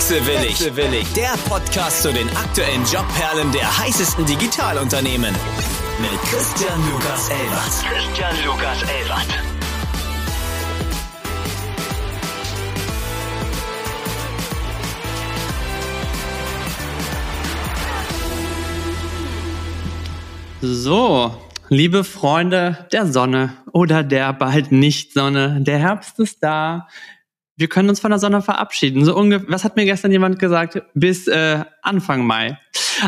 Wechselwillig, Wechselwillig, der Podcast zu den aktuellen Jobperlen der heißesten Digitalunternehmen. Mit Christian Lukas Elbert. Christian Lukas Elbert. So, liebe Freunde der Sonne oder der bald nicht Sonne, der Herbst ist da. Wir können uns von der Sonne verabschieden. So ungefähr, was hat mir gestern jemand gesagt? Bis äh, Anfang Mai.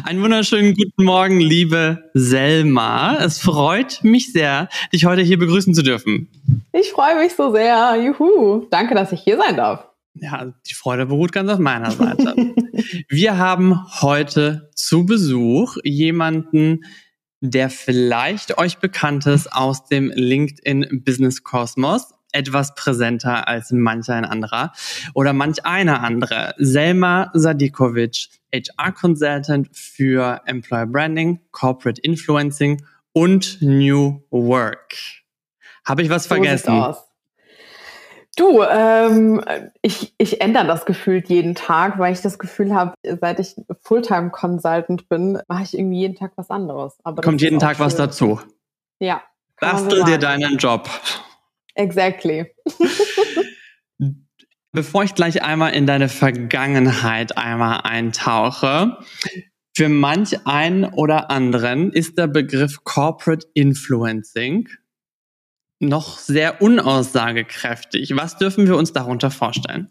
Einen wunderschönen guten Morgen, liebe Selma. Es freut mich sehr, dich heute hier begrüßen zu dürfen. Ich freue mich so sehr. Juhu. Danke, dass ich hier sein darf. Ja, die Freude beruht ganz auf meiner Seite. Wir haben heute zu Besuch jemanden, der vielleicht euch bekannt ist aus dem LinkedIn Business Kosmos etwas präsenter als manch ein anderer oder manch eine andere. Selma Sadikovic, HR Consultant für Employer Branding, Corporate Influencing und New Work. Habe ich was so vergessen? Du, ähm, ich, ich ändere das gefühlt jeden Tag, weil ich das Gefühl habe, seit ich Fulltime-Consultant bin, mache ich irgendwie jeden Tag was anderes. Aber Kommt jeden Tag schön. was dazu. Ja. Bastel so dir deinen Job. Exactly. Bevor ich gleich einmal in deine Vergangenheit einmal eintauche, für manch einen oder anderen ist der Begriff Corporate Influencing noch sehr unaussagekräftig. Was dürfen wir uns darunter vorstellen?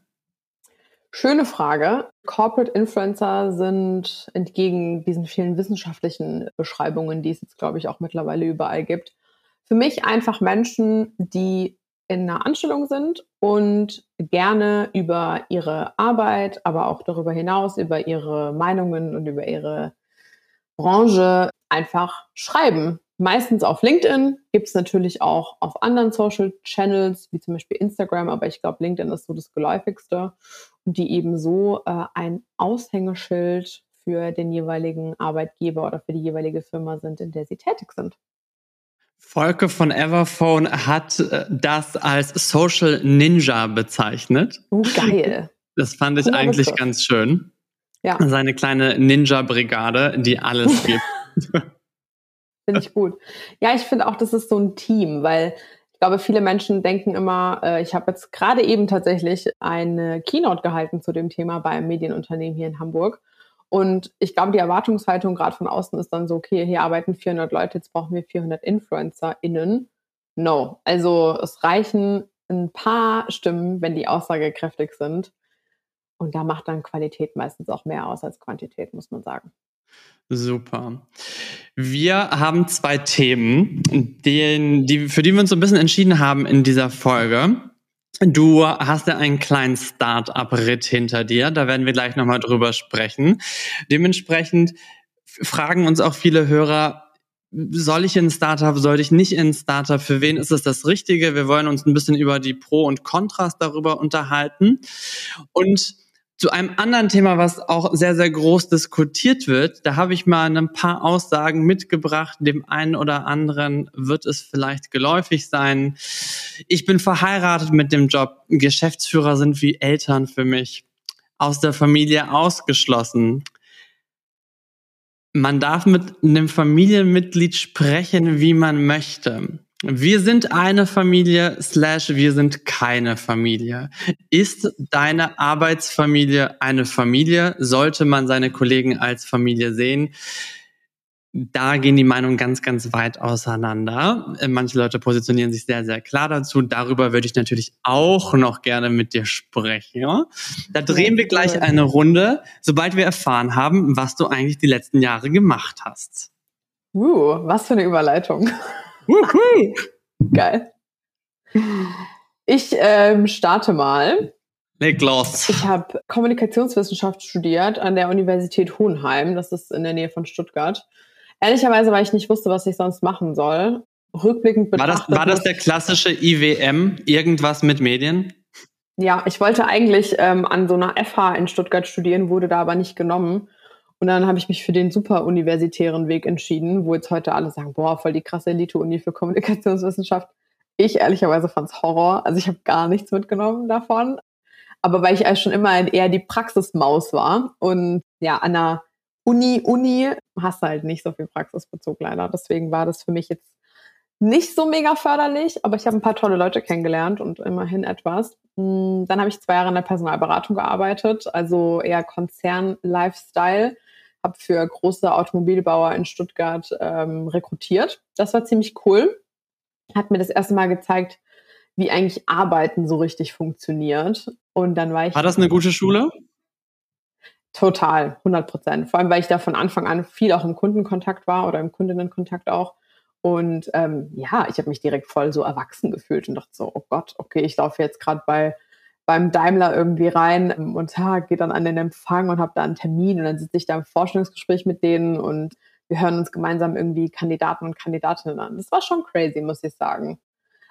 Schöne Frage. Corporate Influencer sind entgegen diesen vielen wissenschaftlichen Beschreibungen, die es jetzt, glaube ich, auch mittlerweile überall gibt, für mich einfach Menschen, die in einer Anstellung sind und gerne über ihre Arbeit, aber auch darüber hinaus, über ihre Meinungen und über ihre Branche einfach schreiben, meistens auf LinkedIn, gibt es natürlich auch auf anderen Social Channels, wie zum Beispiel Instagram, aber ich glaube, LinkedIn ist so das geläufigste und die eben so äh, ein Aushängeschild für den jeweiligen Arbeitgeber oder für die jeweilige Firma sind, in der sie tätig sind. Volke von Everphone hat äh, das als Social Ninja bezeichnet. Oh, geil. Das fand ich eigentlich ganz schön. Ja. Seine kleine Ninja-Brigade, die alles gibt. Finde ich gut. Ja, ich finde auch, das ist so ein Team, weil ich glaube, viele Menschen denken immer, äh, ich habe jetzt gerade eben tatsächlich eine Keynote gehalten zu dem Thema bei einem Medienunternehmen hier in Hamburg. Und ich glaube, die Erwartungshaltung gerade von außen ist dann so, okay, hier arbeiten 400 Leute, jetzt brauchen wir 400 InfluencerInnen. No. Also es reichen ein paar Stimmen, wenn die aussagekräftig sind. Und da macht dann Qualität meistens auch mehr aus als Quantität, muss man sagen. Super. Wir haben zwei Themen, den, die, für die wir uns so ein bisschen entschieden haben in dieser Folge. Du hast ja einen kleinen Start-up-Ritt hinter dir. Da werden wir gleich nochmal drüber sprechen. Dementsprechend fragen uns auch viele Hörer, soll ich in Startup, soll ich nicht in Startup? Für wen ist es das Richtige? Wir wollen uns ein bisschen über die Pro und Kontras darüber unterhalten. Und zu einem anderen Thema, was auch sehr, sehr groß diskutiert wird, da habe ich mal ein paar Aussagen mitgebracht. Dem einen oder anderen wird es vielleicht geläufig sein. Ich bin verheiratet mit dem Job. Geschäftsführer sind wie Eltern für mich. Aus der Familie ausgeschlossen. Man darf mit einem Familienmitglied sprechen, wie man möchte. Wir sind eine Familie slash wir sind keine Familie. Ist deine Arbeitsfamilie eine Familie? Sollte man seine Kollegen als Familie sehen? Da gehen die Meinungen ganz, ganz weit auseinander. Manche Leute positionieren sich sehr, sehr klar dazu. Darüber würde ich natürlich auch noch gerne mit dir sprechen. Da drehen wir gleich eine Runde, sobald wir erfahren haben, was du eigentlich die letzten Jahre gemacht hast. Uh, was für eine Überleitung. Geil. Ich ähm, starte mal. Leg los. Ich habe Kommunikationswissenschaft studiert an der Universität Hohenheim. Das ist in der Nähe von Stuttgart. Ehrlicherweise, weil ich nicht wusste, was ich sonst machen soll. Rückblickend betrachtet. War das, war das der klassische IWM? Irgendwas mit Medien? Ja, ich wollte eigentlich ähm, an so einer FH in Stuttgart studieren, wurde da aber nicht genommen. Und dann habe ich mich für den super universitären Weg entschieden, wo jetzt heute alle sagen, boah, voll die krasse Elite-Uni für Kommunikationswissenschaft. Ich ehrlicherweise fand es Horror. Also ich habe gar nichts mitgenommen davon. aber weil ich schon immer eher die Praxismaus war und ja, an der Uni, Uni hast du halt nicht so viel Praxisbezug leider. Deswegen war das für mich jetzt nicht so mega förderlich, aber ich habe ein paar tolle Leute kennengelernt und immerhin etwas. Hm, dann habe ich zwei Jahre in der Personalberatung gearbeitet, also eher Konzern-Lifestyle. Habe für große Automobilbauer in Stuttgart ähm, rekrutiert. Das war ziemlich cool. Hat mir das erste Mal gezeigt, wie eigentlich Arbeiten so richtig funktioniert. Und dann war ich. War das eine gute Schule? Total, 100 Prozent. Vor allem, weil ich da von Anfang an viel auch im Kundenkontakt war oder im Kundinnenkontakt auch. Und ähm, ja, ich habe mich direkt voll so erwachsen gefühlt und dachte so, oh Gott, okay, ich laufe jetzt gerade bei beim Daimler irgendwie rein ähm, und ja, gehe dann an den Empfang und habe da einen Termin und dann sitze ich da im Vorstellungsgespräch mit denen und wir hören uns gemeinsam irgendwie Kandidaten und Kandidatinnen an. Das war schon crazy, muss ich sagen.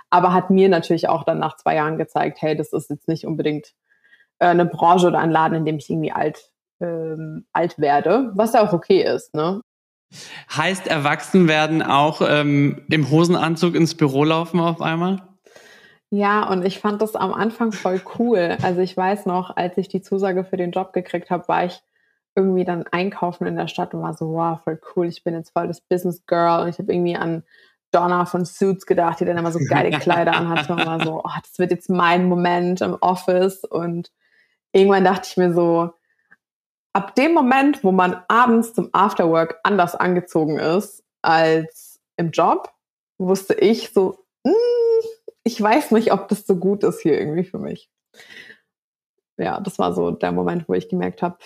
Aber hat mir natürlich auch dann nach zwei Jahren gezeigt, hey, das ist jetzt nicht unbedingt äh, eine Branche oder ein Laden, in dem ich irgendwie alt ähm, alt werde, was ja auch okay ist. Ne? Heißt erwachsen werden auch ähm, im Hosenanzug ins Büro laufen auf einmal? Ja, und ich fand das am Anfang voll cool. Also ich weiß noch, als ich die Zusage für den Job gekriegt habe, war ich irgendwie dann einkaufen in der Stadt und war so, wow, voll cool, ich bin jetzt voll das Business Girl und ich habe irgendwie an Donna von Suits gedacht, die dann immer so geile Kleider anhatte und war so, oh, das wird jetzt mein Moment im Office und irgendwann dachte ich mir so, ab dem Moment, wo man abends zum Afterwork anders angezogen ist als im Job, wusste ich so, mm, ich weiß nicht, ob das so gut ist hier irgendwie für mich. Ja, das war so der Moment, wo ich gemerkt habe,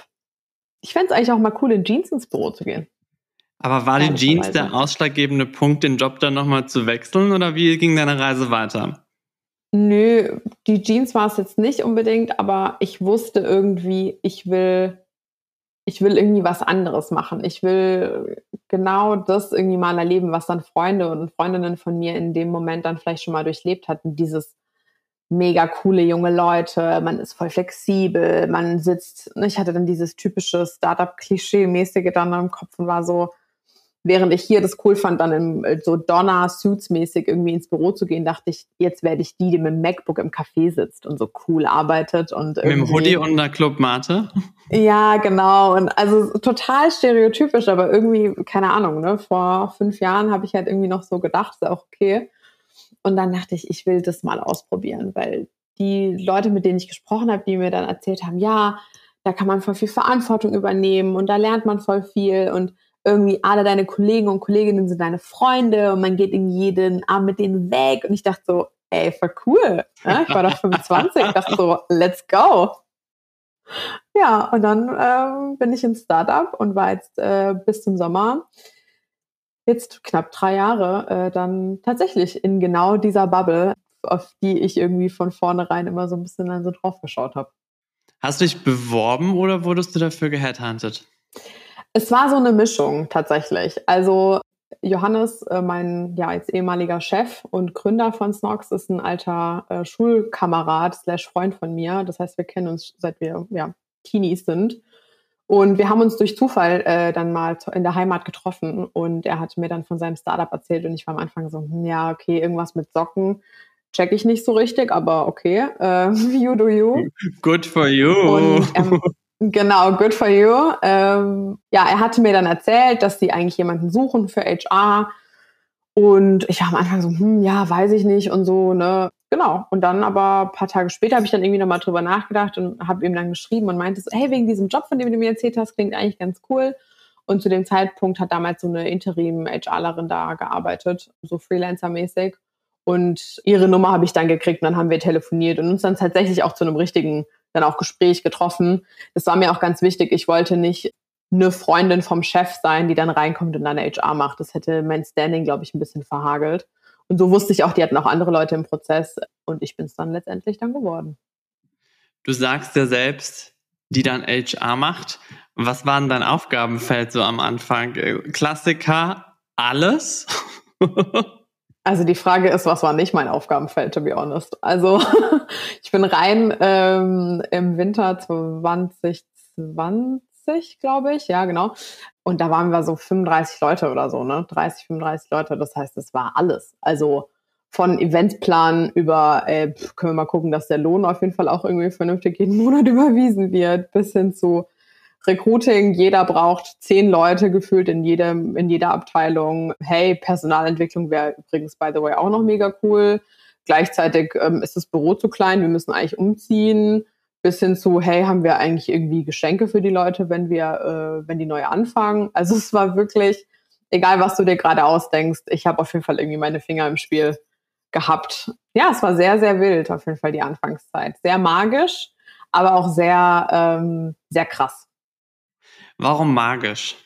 ich fände es eigentlich auch mal cool, in Jeans ins Büro zu gehen. Aber war die Jeans der ausschlaggebende Punkt, den Job dann nochmal zu wechseln oder wie ging deine Reise weiter? Nö, die Jeans war es jetzt nicht unbedingt, aber ich wusste irgendwie, ich will ich will irgendwie was anderes machen. Ich will genau das irgendwie mal erleben, was dann Freunde und Freundinnen von mir in dem Moment dann vielleicht schon mal durchlebt hatten. Dieses mega coole junge Leute, man ist voll flexibel, man sitzt, ich hatte dann dieses typische Startup-Klischee-mäßige dann im Kopf und war so, während ich hier das cool fand, dann im, äh, so Donner-Suits-mäßig irgendwie ins Büro zu gehen, dachte ich, jetzt werde ich die, die mit dem MacBook im Café sitzt und so cool arbeitet und Mit dem Hoodie und einer Club Mate? Ja, genau. Und also total stereotypisch, aber irgendwie, keine Ahnung, ne? Vor fünf Jahren habe ich halt irgendwie noch so gedacht, ist auch okay. Und dann dachte ich, ich will das mal ausprobieren, weil die Leute, mit denen ich gesprochen habe, die mir dann erzählt haben, ja, da kann man voll viel Verantwortung übernehmen und da lernt man voll viel und irgendwie alle deine Kollegen und Kolleginnen sind deine Freunde und man geht in jeden Abend mit denen weg. Und ich dachte so, ey, voll cool. Ja, ich war da 25, ich dachte so, let's go. Ja, und dann ähm, bin ich im Startup und war jetzt äh, bis zum Sommer, jetzt knapp drei Jahre, äh, dann tatsächlich in genau dieser Bubble, auf die ich irgendwie von vornherein immer so ein bisschen dann so drauf geschaut habe. Hast du dich beworben oder wurdest du dafür geheadhuntet? Es war so eine Mischung tatsächlich. Also Johannes, äh, mein ja jetzt ehemaliger Chef und Gründer von Snox, ist ein alter äh, Schulkamerad slash Freund von mir. Das heißt, wir kennen uns seit wir ja Teenies sind. Und wir haben uns durch Zufall äh, dann mal in der Heimat getroffen und er hat mir dann von seinem Startup erzählt und ich war am Anfang so, hm, ja, okay, irgendwas mit Socken check ich nicht so richtig, aber okay, äh, you do you. Good for you. Und, ähm, Genau, good for you. Ähm, ja, er hatte mir dann erzählt, dass sie eigentlich jemanden suchen für HR. Und ich war am Anfang so, hm, ja, weiß ich nicht und so, ne. Genau. Und dann aber ein paar Tage später habe ich dann irgendwie nochmal drüber nachgedacht und habe ihm dann geschrieben und meinte so, hey, wegen diesem Job, von dem du mir erzählt hast, klingt eigentlich ganz cool. Und zu dem Zeitpunkt hat damals so eine Interim-HRlerin da gearbeitet, so Freelancer-mäßig. Und ihre Nummer habe ich dann gekriegt und dann haben wir telefoniert und uns dann tatsächlich auch zu einem richtigen dann auch Gespräch getroffen. Das war mir auch ganz wichtig. Ich wollte nicht eine Freundin vom Chef sein, die dann reinkommt und dann HR macht. Das hätte mein Standing, glaube ich, ein bisschen verhagelt. Und so wusste ich auch, die hatten auch andere Leute im Prozess und ich bin es dann letztendlich dann geworden. Du sagst ja selbst, die dann HR macht. Was war denn dein Aufgabenfeld so am Anfang? Klassiker, alles? Also die Frage ist, was war nicht mein Aufgabenfeld, to be honest. Also ich bin rein ähm, im Winter 2020, glaube ich, ja genau. Und da waren wir so 35 Leute oder so, ne? 30, 35 Leute. Das heißt, es war alles. Also von Eventplan über, äh, können wir mal gucken, dass der Lohn auf jeden Fall auch irgendwie vernünftig jeden Monat überwiesen wird, bis hin zu Recruiting. Jeder braucht zehn Leute gefühlt in jedem, in jeder Abteilung. Hey, Personalentwicklung wäre übrigens, by the way, auch noch mega cool. Gleichzeitig ähm, ist das Büro zu klein, wir müssen eigentlich umziehen. Bis hin zu, hey, haben wir eigentlich irgendwie Geschenke für die Leute, wenn wir, äh, wenn die neu anfangen? Also es war wirklich, egal was du dir gerade ausdenkst, ich habe auf jeden Fall irgendwie meine Finger im Spiel gehabt. Ja, es war sehr, sehr wild, auf jeden Fall die Anfangszeit. Sehr magisch, aber auch sehr, ähm, sehr krass. Warum magisch?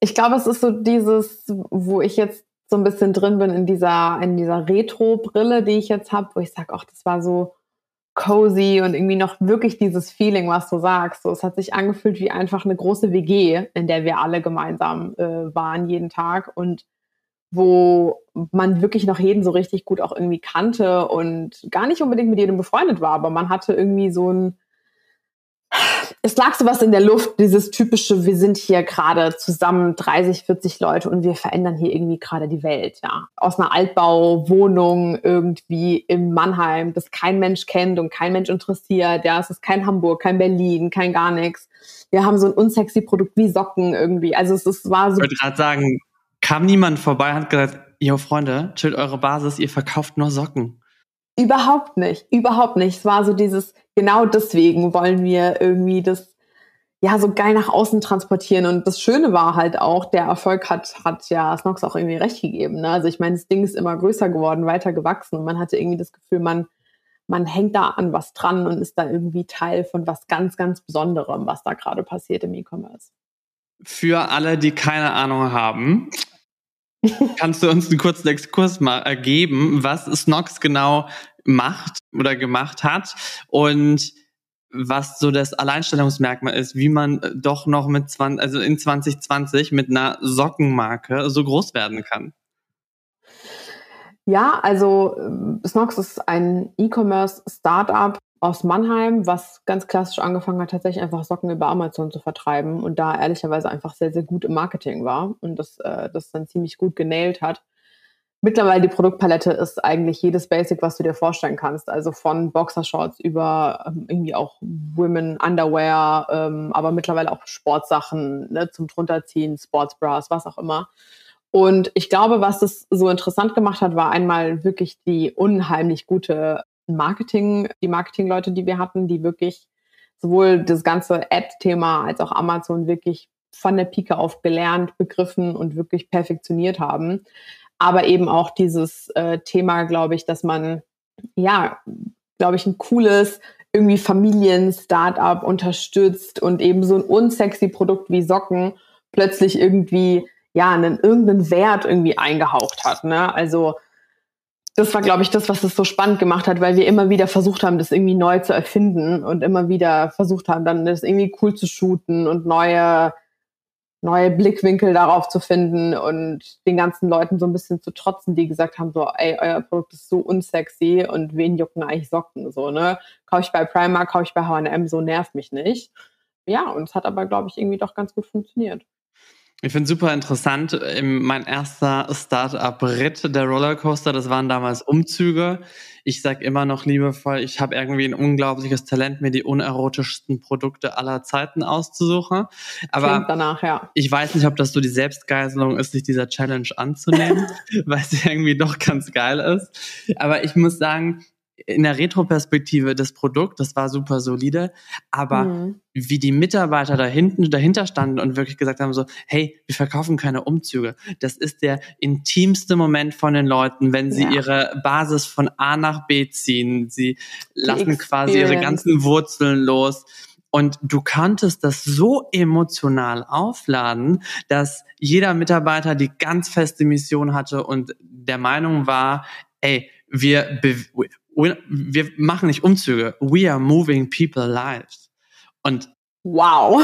Ich glaube, es ist so dieses, wo ich jetzt so ein bisschen drin bin in dieser, in dieser Retro-Brille, die ich jetzt habe, wo ich sage, ach, das war so cozy und irgendwie noch wirklich dieses Feeling, was du sagst. So, es hat sich angefühlt wie einfach eine große WG, in der wir alle gemeinsam äh, waren jeden Tag und wo man wirklich noch jeden so richtig gut auch irgendwie kannte und gar nicht unbedingt mit jedem befreundet war, aber man hatte irgendwie so ein, es lag sowas in der Luft, dieses typische, wir sind hier gerade zusammen 30, 40 Leute und wir verändern hier irgendwie gerade die Welt, ja. Aus einer Altbauwohnung irgendwie im Mannheim, das kein Mensch kennt und kein Mensch interessiert, ja. Es ist kein Hamburg, kein Berlin, kein gar nichts. Wir haben so ein unsexy Produkt wie Socken irgendwie. Also es, es war so. Ich wollte gerade sagen, kam niemand vorbei, hat gesagt, Jo Freunde, chillt eure Basis, ihr verkauft nur Socken. Überhaupt nicht, überhaupt nicht. Es war so dieses, genau deswegen wollen wir irgendwie das ja so geil nach außen transportieren. Und das Schöne war halt auch, der Erfolg hat, hat ja Snox auch irgendwie recht gegeben. Ne? Also ich meine, das Ding ist immer größer geworden, weiter gewachsen und man hatte irgendwie das Gefühl, man, man hängt da an was dran und ist da irgendwie Teil von was ganz, ganz Besonderem, was da gerade passiert im E-Commerce. Für alle, die keine Ahnung haben, Kannst du uns einen kurzen Exkurs mal ergeben, was Snox genau macht oder gemacht hat und was so das Alleinstellungsmerkmal ist, wie man doch noch mit 20, also in 2020 mit einer Sockenmarke so groß werden kann? Ja, also äh, Snox ist ein E-Commerce-Startup aus Mannheim, was ganz klassisch angefangen hat, tatsächlich einfach Socken über Amazon zu vertreiben und da ehrlicherweise einfach sehr, sehr gut im Marketing war und das, äh, das dann ziemlich gut genailt hat. Mittlerweile die Produktpalette ist eigentlich jedes Basic, was du dir vorstellen kannst. Also von Boxershorts über ähm, irgendwie auch Women Underwear, ähm, aber mittlerweile auch Sportsachen ne, zum drunterziehen, Sportsbras, was auch immer. Und ich glaube, was das so interessant gemacht hat, war einmal wirklich die unheimlich gute Marketing, die Marketingleute, die wir hatten, die wirklich sowohl das ganze Ad-Thema als auch Amazon wirklich von der Pike auf gelernt, begriffen und wirklich perfektioniert haben. Aber eben auch dieses äh, Thema, glaube ich, dass man, ja, glaube ich, ein cooles, irgendwie Familien-Startup unterstützt und eben so ein unsexy Produkt wie Socken plötzlich irgendwie, ja, einen irgendeinen Wert irgendwie eingehaucht hat. Ne? Also das war, glaube ich, das, was es so spannend gemacht hat, weil wir immer wieder versucht haben, das irgendwie neu zu erfinden und immer wieder versucht haben, dann das irgendwie cool zu shooten und neue, neue Blickwinkel darauf zu finden und den ganzen Leuten so ein bisschen zu trotzen, die gesagt haben, so, ey, euer Produkt ist so unsexy und wen jucken eigentlich Socken, so, ne? Kaufe ich bei Primark, kaufe ich bei H&M, so nervt mich nicht. Ja, und es hat aber, glaube ich, irgendwie doch ganz gut funktioniert. Ich finde super interessant. Mein erster Start-up-Ritt der Rollercoaster, das waren damals Umzüge. Ich sag immer noch liebevoll, ich habe irgendwie ein unglaubliches Talent, mir die unerotischsten Produkte aller Zeiten auszusuchen. Aber danach, ja. ich weiß nicht, ob das so die Selbstgeiselung ist, sich dieser Challenge anzunehmen, weil sie irgendwie doch ganz geil ist. Aber ich muss sagen, in der Retroperspektive das Produkt, das war super solide, aber mhm. wie die Mitarbeiter da hinten dahinter standen und wirklich gesagt haben so, hey, wir verkaufen keine Umzüge. Das ist der intimste Moment von den Leuten, wenn sie ja. ihre Basis von A nach B ziehen. Sie die lassen quasi ihre ganzen Wurzeln los. Und du konntest das so emotional aufladen, dass jeder Mitarbeiter die ganz feste Mission hatte und der Meinung war, ey, wir, wir machen nicht Umzüge, we are moving people lives. Und wow.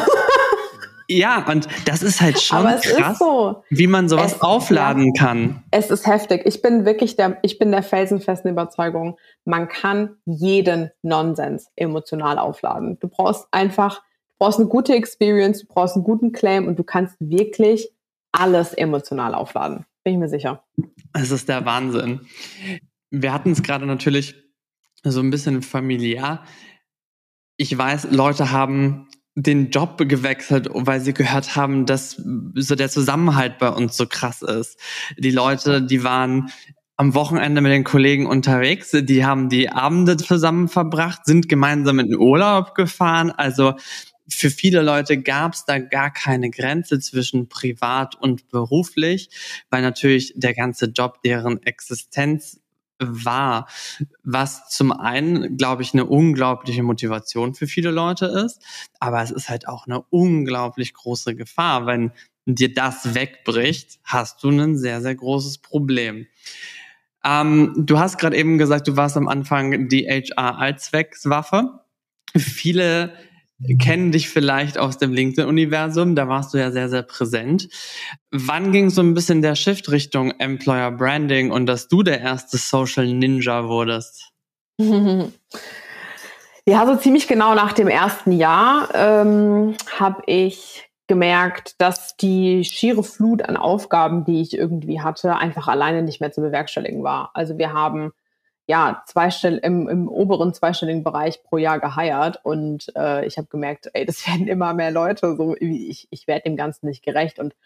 ja, und das ist halt schon krass, so. wie man sowas es, aufladen ja, kann. Es ist heftig. Ich bin wirklich der, ich bin der felsenfesten Überzeugung, man kann jeden Nonsens emotional aufladen. Du brauchst einfach, du brauchst eine gute Experience, du brauchst einen guten Claim und du kannst wirklich alles emotional aufladen. Bin ich mir sicher. Es ist der Wahnsinn. Wir hatten es gerade natürlich so ein bisschen familiär. Ich weiß, Leute haben den Job gewechselt, weil sie gehört haben, dass so der Zusammenhalt bei uns so krass ist. Die Leute, die waren am Wochenende mit den Kollegen unterwegs, die haben die Abende zusammen verbracht, sind gemeinsam in den Urlaub gefahren. Also für viele Leute gab es da gar keine Grenze zwischen privat und beruflich, weil natürlich der ganze Job deren Existenz war, was zum einen, glaube ich, eine unglaubliche Motivation für viele Leute ist, aber es ist halt auch eine unglaublich große Gefahr. Wenn dir das wegbricht, hast du ein sehr, sehr großes Problem. Ähm, du hast gerade eben gesagt, du warst am Anfang die HR-Allzweckswaffe. Viele kennen dich vielleicht aus dem LinkedIn-Universum, da warst du ja sehr, sehr präsent. Wann ging so ein bisschen der Shift Richtung Employer Branding und dass du der erste Social Ninja wurdest? Ja, so ziemlich genau nach dem ersten Jahr ähm, habe ich gemerkt, dass die schiere Flut an Aufgaben, die ich irgendwie hatte, einfach alleine nicht mehr zu bewerkstelligen war. Also wir haben ja, zweistell im, im oberen zweistelligen Bereich pro Jahr geheiert. Und äh, ich habe gemerkt, ey, das werden immer mehr Leute, so ich, ich werde dem Ganzen nicht gerecht. Und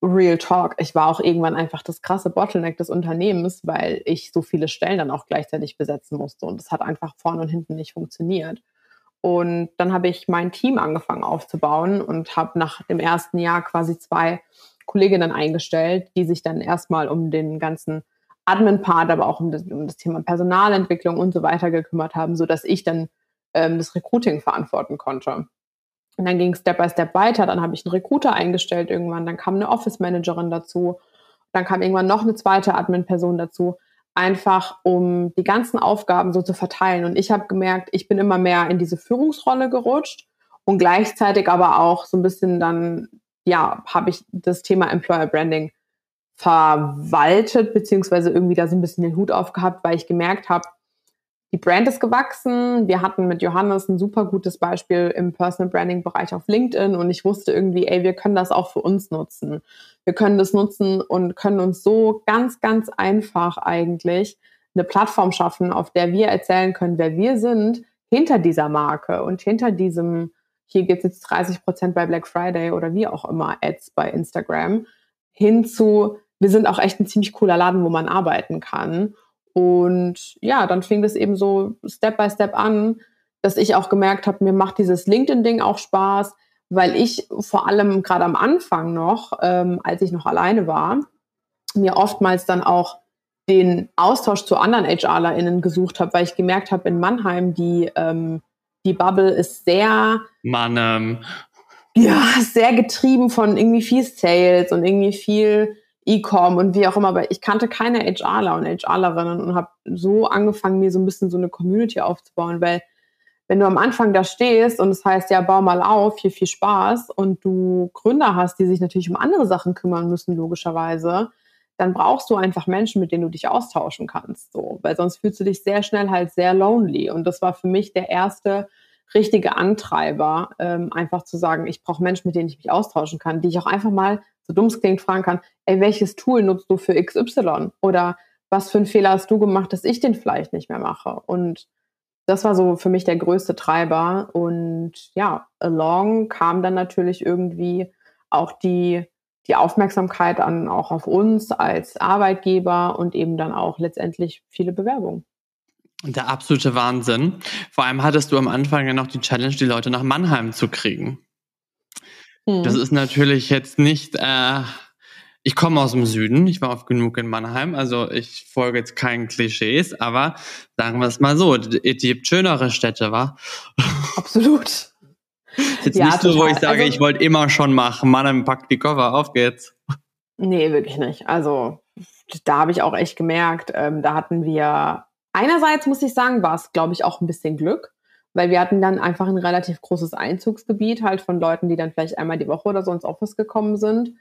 Real Talk, ich war auch irgendwann einfach das krasse Bottleneck des Unternehmens, weil ich so viele Stellen dann auch gleichzeitig besetzen musste. Und das hat einfach vorne und hinten nicht funktioniert. Und dann habe ich mein Team angefangen aufzubauen und habe nach dem ersten Jahr quasi zwei Kolleginnen eingestellt, die sich dann erstmal um den ganzen Admin-Part, aber auch um das, um das, Thema Personalentwicklung und so weiter gekümmert haben, sodass ich dann ähm, das Recruiting verantworten konnte. Und dann ging es Step by Step weiter. Dann habe ich einen Recruiter eingestellt irgendwann. Dann kam eine Office-Managerin dazu. Dann kam irgendwann noch eine zweite Admin-Person dazu. Einfach um die ganzen Aufgaben so zu verteilen. Und ich habe gemerkt, ich bin immer mehr in diese Führungsrolle gerutscht und gleichzeitig aber auch so ein bisschen dann, ja, habe ich das Thema Employer Branding verwaltet, beziehungsweise irgendwie da so ein bisschen den Hut aufgehabt, weil ich gemerkt habe, die Brand ist gewachsen. Wir hatten mit Johannes ein super gutes Beispiel im Personal Branding Bereich auf LinkedIn und ich wusste irgendwie, ey, wir können das auch für uns nutzen. Wir können das nutzen und können uns so ganz, ganz einfach eigentlich eine Plattform schaffen, auf der wir erzählen können, wer wir sind hinter dieser Marke und hinter diesem, hier geht es jetzt 30 Prozent bei Black Friday oder wie auch immer, Ads bei Instagram, hin zu, wir sind auch echt ein ziemlich cooler Laden, wo man arbeiten kann. Und ja, dann fing das eben so Step by Step an, dass ich auch gemerkt habe, mir macht dieses LinkedIn-Ding auch Spaß, weil ich vor allem gerade am Anfang noch, ähm, als ich noch alleine war, mir oftmals dann auch den Austausch zu anderen HRlerInnen gesucht habe, weil ich gemerkt habe, in Mannheim, die, ähm, die Bubble ist sehr. Mann, ähm. Ja, sehr getrieben von irgendwie viel Sales und irgendwie viel E-Com und wie auch immer, aber ich kannte keine HRler und HRlerinnen und habe so angefangen, mir so ein bisschen so eine Community aufzubauen, weil wenn du am Anfang da stehst und es heißt, ja, bau mal auf, hier viel Spaß und du Gründer hast, die sich natürlich um andere Sachen kümmern müssen, logischerweise, dann brauchst du einfach Menschen, mit denen du dich austauschen kannst, so, weil sonst fühlst du dich sehr schnell halt sehr lonely. Und das war für mich der erste richtige Antreiber, ähm, einfach zu sagen, ich brauche Menschen, mit denen ich mich austauschen kann, die ich auch einfach mal so dumm es klingt, fragen kann, ey, welches Tool nutzt du für XY? Oder was für einen Fehler hast du gemacht, dass ich den vielleicht nicht mehr mache? Und das war so für mich der größte Treiber. Und ja, along kam dann natürlich irgendwie auch die, die Aufmerksamkeit an, auch auf uns als Arbeitgeber und eben dann auch letztendlich viele Bewerbungen. Der absolute Wahnsinn. Vor allem hattest du am Anfang ja noch die Challenge, die Leute nach Mannheim zu kriegen. Das hm. ist natürlich jetzt nicht, äh, ich komme aus dem Süden, ich war oft genug in Mannheim, also ich folge jetzt keinen Klischees, aber sagen wir es mal so, es gibt schönere Städte, wa? Absolut. Jetzt ja, nicht so, wo ich sage, also, ich wollte immer schon machen, Mannheim packt die Koffer, auf geht's. Nee, wirklich nicht. Also da habe ich auch echt gemerkt, ähm, da hatten wir, einerseits muss ich sagen, war es, glaube ich, auch ein bisschen Glück weil wir hatten dann einfach ein relativ großes Einzugsgebiet halt von Leuten, die dann vielleicht einmal die Woche oder so ins Office gekommen sind.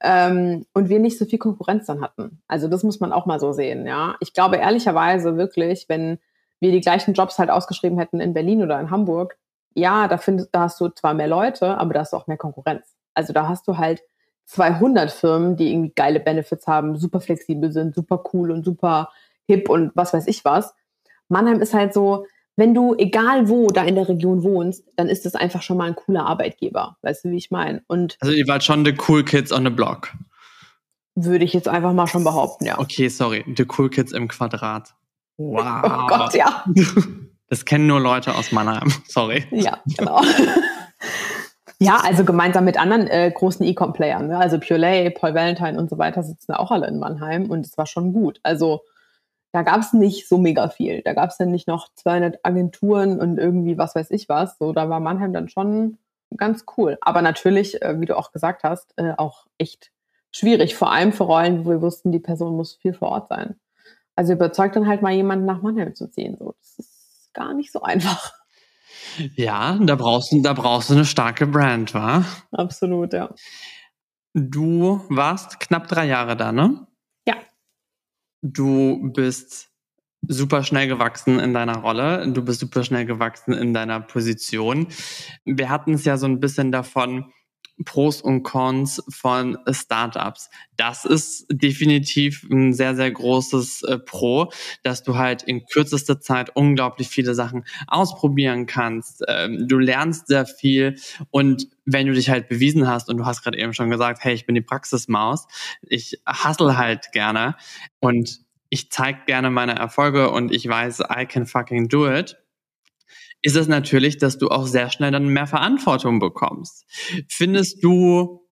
Ähm, und wir nicht so viel Konkurrenz dann hatten. Also das muss man auch mal so sehen, ja. Ich glaube ehrlicherweise wirklich, wenn wir die gleichen Jobs halt ausgeschrieben hätten in Berlin oder in Hamburg, ja, da, findest, da hast du zwar mehr Leute, aber da hast du auch mehr Konkurrenz. Also da hast du halt 200 Firmen, die irgendwie geile Benefits haben, super flexibel sind, super cool und super hip und was weiß ich was. Mannheim ist halt so, wenn du egal wo da in der Region wohnst, dann ist das einfach schon mal ein cooler Arbeitgeber. Weißt du, wie ich meine? Und also ihr wart schon the cool kids on the block. Würde ich jetzt einfach mal schon behaupten, ja. Okay, sorry, the cool kids im Quadrat. Wow. Oh Gott, ja. Das kennen nur Leute aus Mannheim. Sorry. Ja, genau. ja, also gemeinsam mit anderen äh, großen E-Com-Playern, ne? also Purelay, Paul Valentine und so weiter sitzen auch alle in Mannheim und es war schon gut. Also da gab es nicht so mega viel. Da gab es dann nicht noch 200 Agenturen und irgendwie was weiß ich was. So, da war Mannheim dann schon ganz cool. Aber natürlich, äh, wie du auch gesagt hast, äh, auch echt schwierig. Vor allem für Rollen, wo wir wussten, die Person muss viel vor Ort sein. Also überzeugt dann halt mal jemanden nach Mannheim zu ziehen. So, das ist gar nicht so einfach. Ja, da brauchst du, da brauchst du eine starke Brand, wa? Absolut, ja. Du warst knapp drei Jahre da, ne? Du bist super schnell gewachsen in deiner Rolle, du bist super schnell gewachsen in deiner Position. Wir hatten es ja so ein bisschen davon, Pros und Cons von Startups. Das ist definitiv ein sehr, sehr großes äh, Pro, dass du halt in kürzester Zeit unglaublich viele Sachen ausprobieren kannst. Ähm, du lernst sehr viel und wenn du dich halt bewiesen hast und du hast gerade eben schon gesagt, hey, ich bin die Praxismaus, ich hustle halt gerne und ich zeige gerne meine Erfolge und ich weiß, I can fucking do it ist es natürlich, dass du auch sehr schnell dann mehr Verantwortung bekommst. Findest du,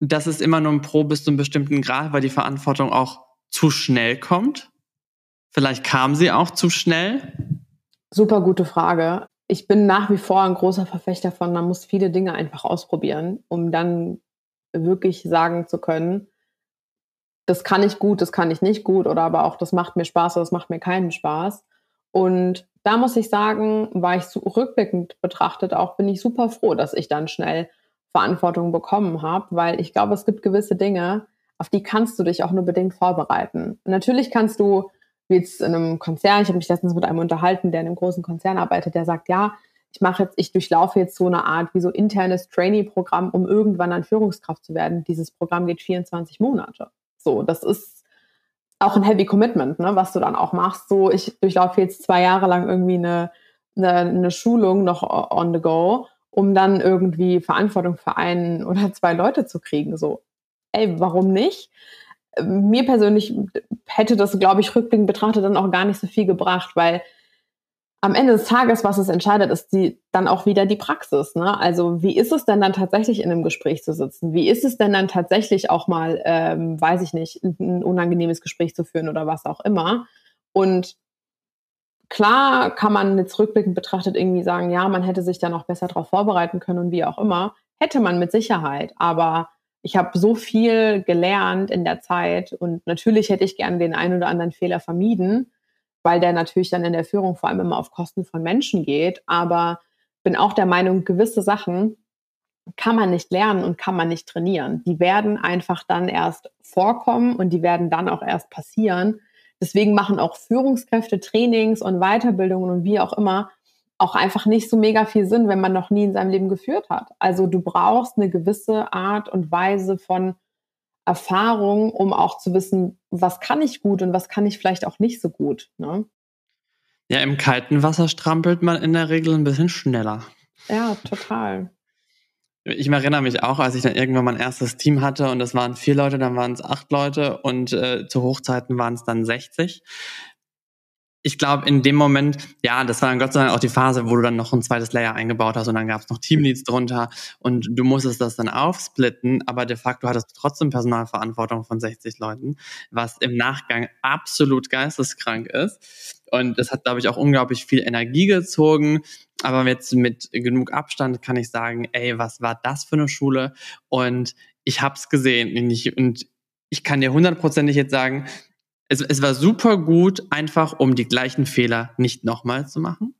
dass es immer nur ein Pro bis zu einem bestimmten Grad, weil die Verantwortung auch zu schnell kommt? Vielleicht kam sie auch zu schnell? Super gute Frage. Ich bin nach wie vor ein großer Verfechter von, man muss viele Dinge einfach ausprobieren, um dann wirklich sagen zu können, das kann ich gut, das kann ich nicht gut oder aber auch das macht mir Spaß oder das macht mir keinen Spaß. Und da muss ich sagen, war ich so rückblickend betrachtet auch, bin ich super froh, dass ich dann schnell Verantwortung bekommen habe, weil ich glaube, es gibt gewisse Dinge, auf die kannst du dich auch nur bedingt vorbereiten. Natürlich kannst du, wie jetzt in einem Konzern, ich habe mich letztens mit einem unterhalten, der in einem großen Konzern arbeitet, der sagt, ja, ich mache jetzt, ich durchlaufe jetzt so eine Art wie so internes Trainee-Programm, um irgendwann dann Führungskraft zu werden. Dieses Programm geht 24 Monate. So, das ist auch ein Heavy Commitment, ne, was du dann auch machst. So, ich durchlaufe jetzt zwei Jahre lang irgendwie eine, eine, eine Schulung noch on the go, um dann irgendwie Verantwortung für einen oder zwei Leute zu kriegen. So, ey, warum nicht? Mir persönlich hätte das, glaube ich, rückblickend betrachtet dann auch gar nicht so viel gebracht, weil am Ende des Tages, was es entscheidet, ist die, dann auch wieder die Praxis. Ne? Also wie ist es denn dann tatsächlich in einem Gespräch zu sitzen? Wie ist es denn dann tatsächlich auch mal, ähm, weiß ich nicht, ein unangenehmes Gespräch zu führen oder was auch immer? Und klar kann man jetzt rückblickend betrachtet irgendwie sagen, ja, man hätte sich dann auch besser darauf vorbereiten können und wie auch immer. Hätte man mit Sicherheit. Aber ich habe so viel gelernt in der Zeit und natürlich hätte ich gerne den einen oder anderen Fehler vermieden weil der natürlich dann in der Führung vor allem immer auf Kosten von Menschen geht. Aber bin auch der Meinung, gewisse Sachen kann man nicht lernen und kann man nicht trainieren. Die werden einfach dann erst vorkommen und die werden dann auch erst passieren. Deswegen machen auch Führungskräfte Trainings und Weiterbildungen und wie auch immer auch einfach nicht so mega viel Sinn, wenn man noch nie in seinem Leben geführt hat. Also du brauchst eine gewisse Art und Weise von Erfahrung, um auch zu wissen, was kann ich gut und was kann ich vielleicht auch nicht so gut. Ne? Ja, im kalten Wasser strampelt man in der Regel ein bisschen schneller. Ja, total. Ich erinnere mich auch, als ich dann irgendwann mein erstes Team hatte und das waren vier Leute, dann waren es acht Leute und äh, zu Hochzeiten waren es dann 60 ich glaube, in dem Moment, ja, das war dann Gott sei Dank auch die Phase, wo du dann noch ein zweites Layer eingebaut hast und dann gab es noch Teamleads drunter und du musstest das dann aufsplitten, aber de facto hattest du trotzdem Personalverantwortung von 60 Leuten, was im Nachgang absolut geisteskrank ist. Und das hat, glaube ich, auch unglaublich viel Energie gezogen. Aber jetzt mit genug Abstand kann ich sagen, ey, was war das für eine Schule? Und ich habe es gesehen. Und ich, und ich kann dir hundertprozentig jetzt sagen, es, es war super gut, einfach um die gleichen Fehler nicht nochmal zu machen.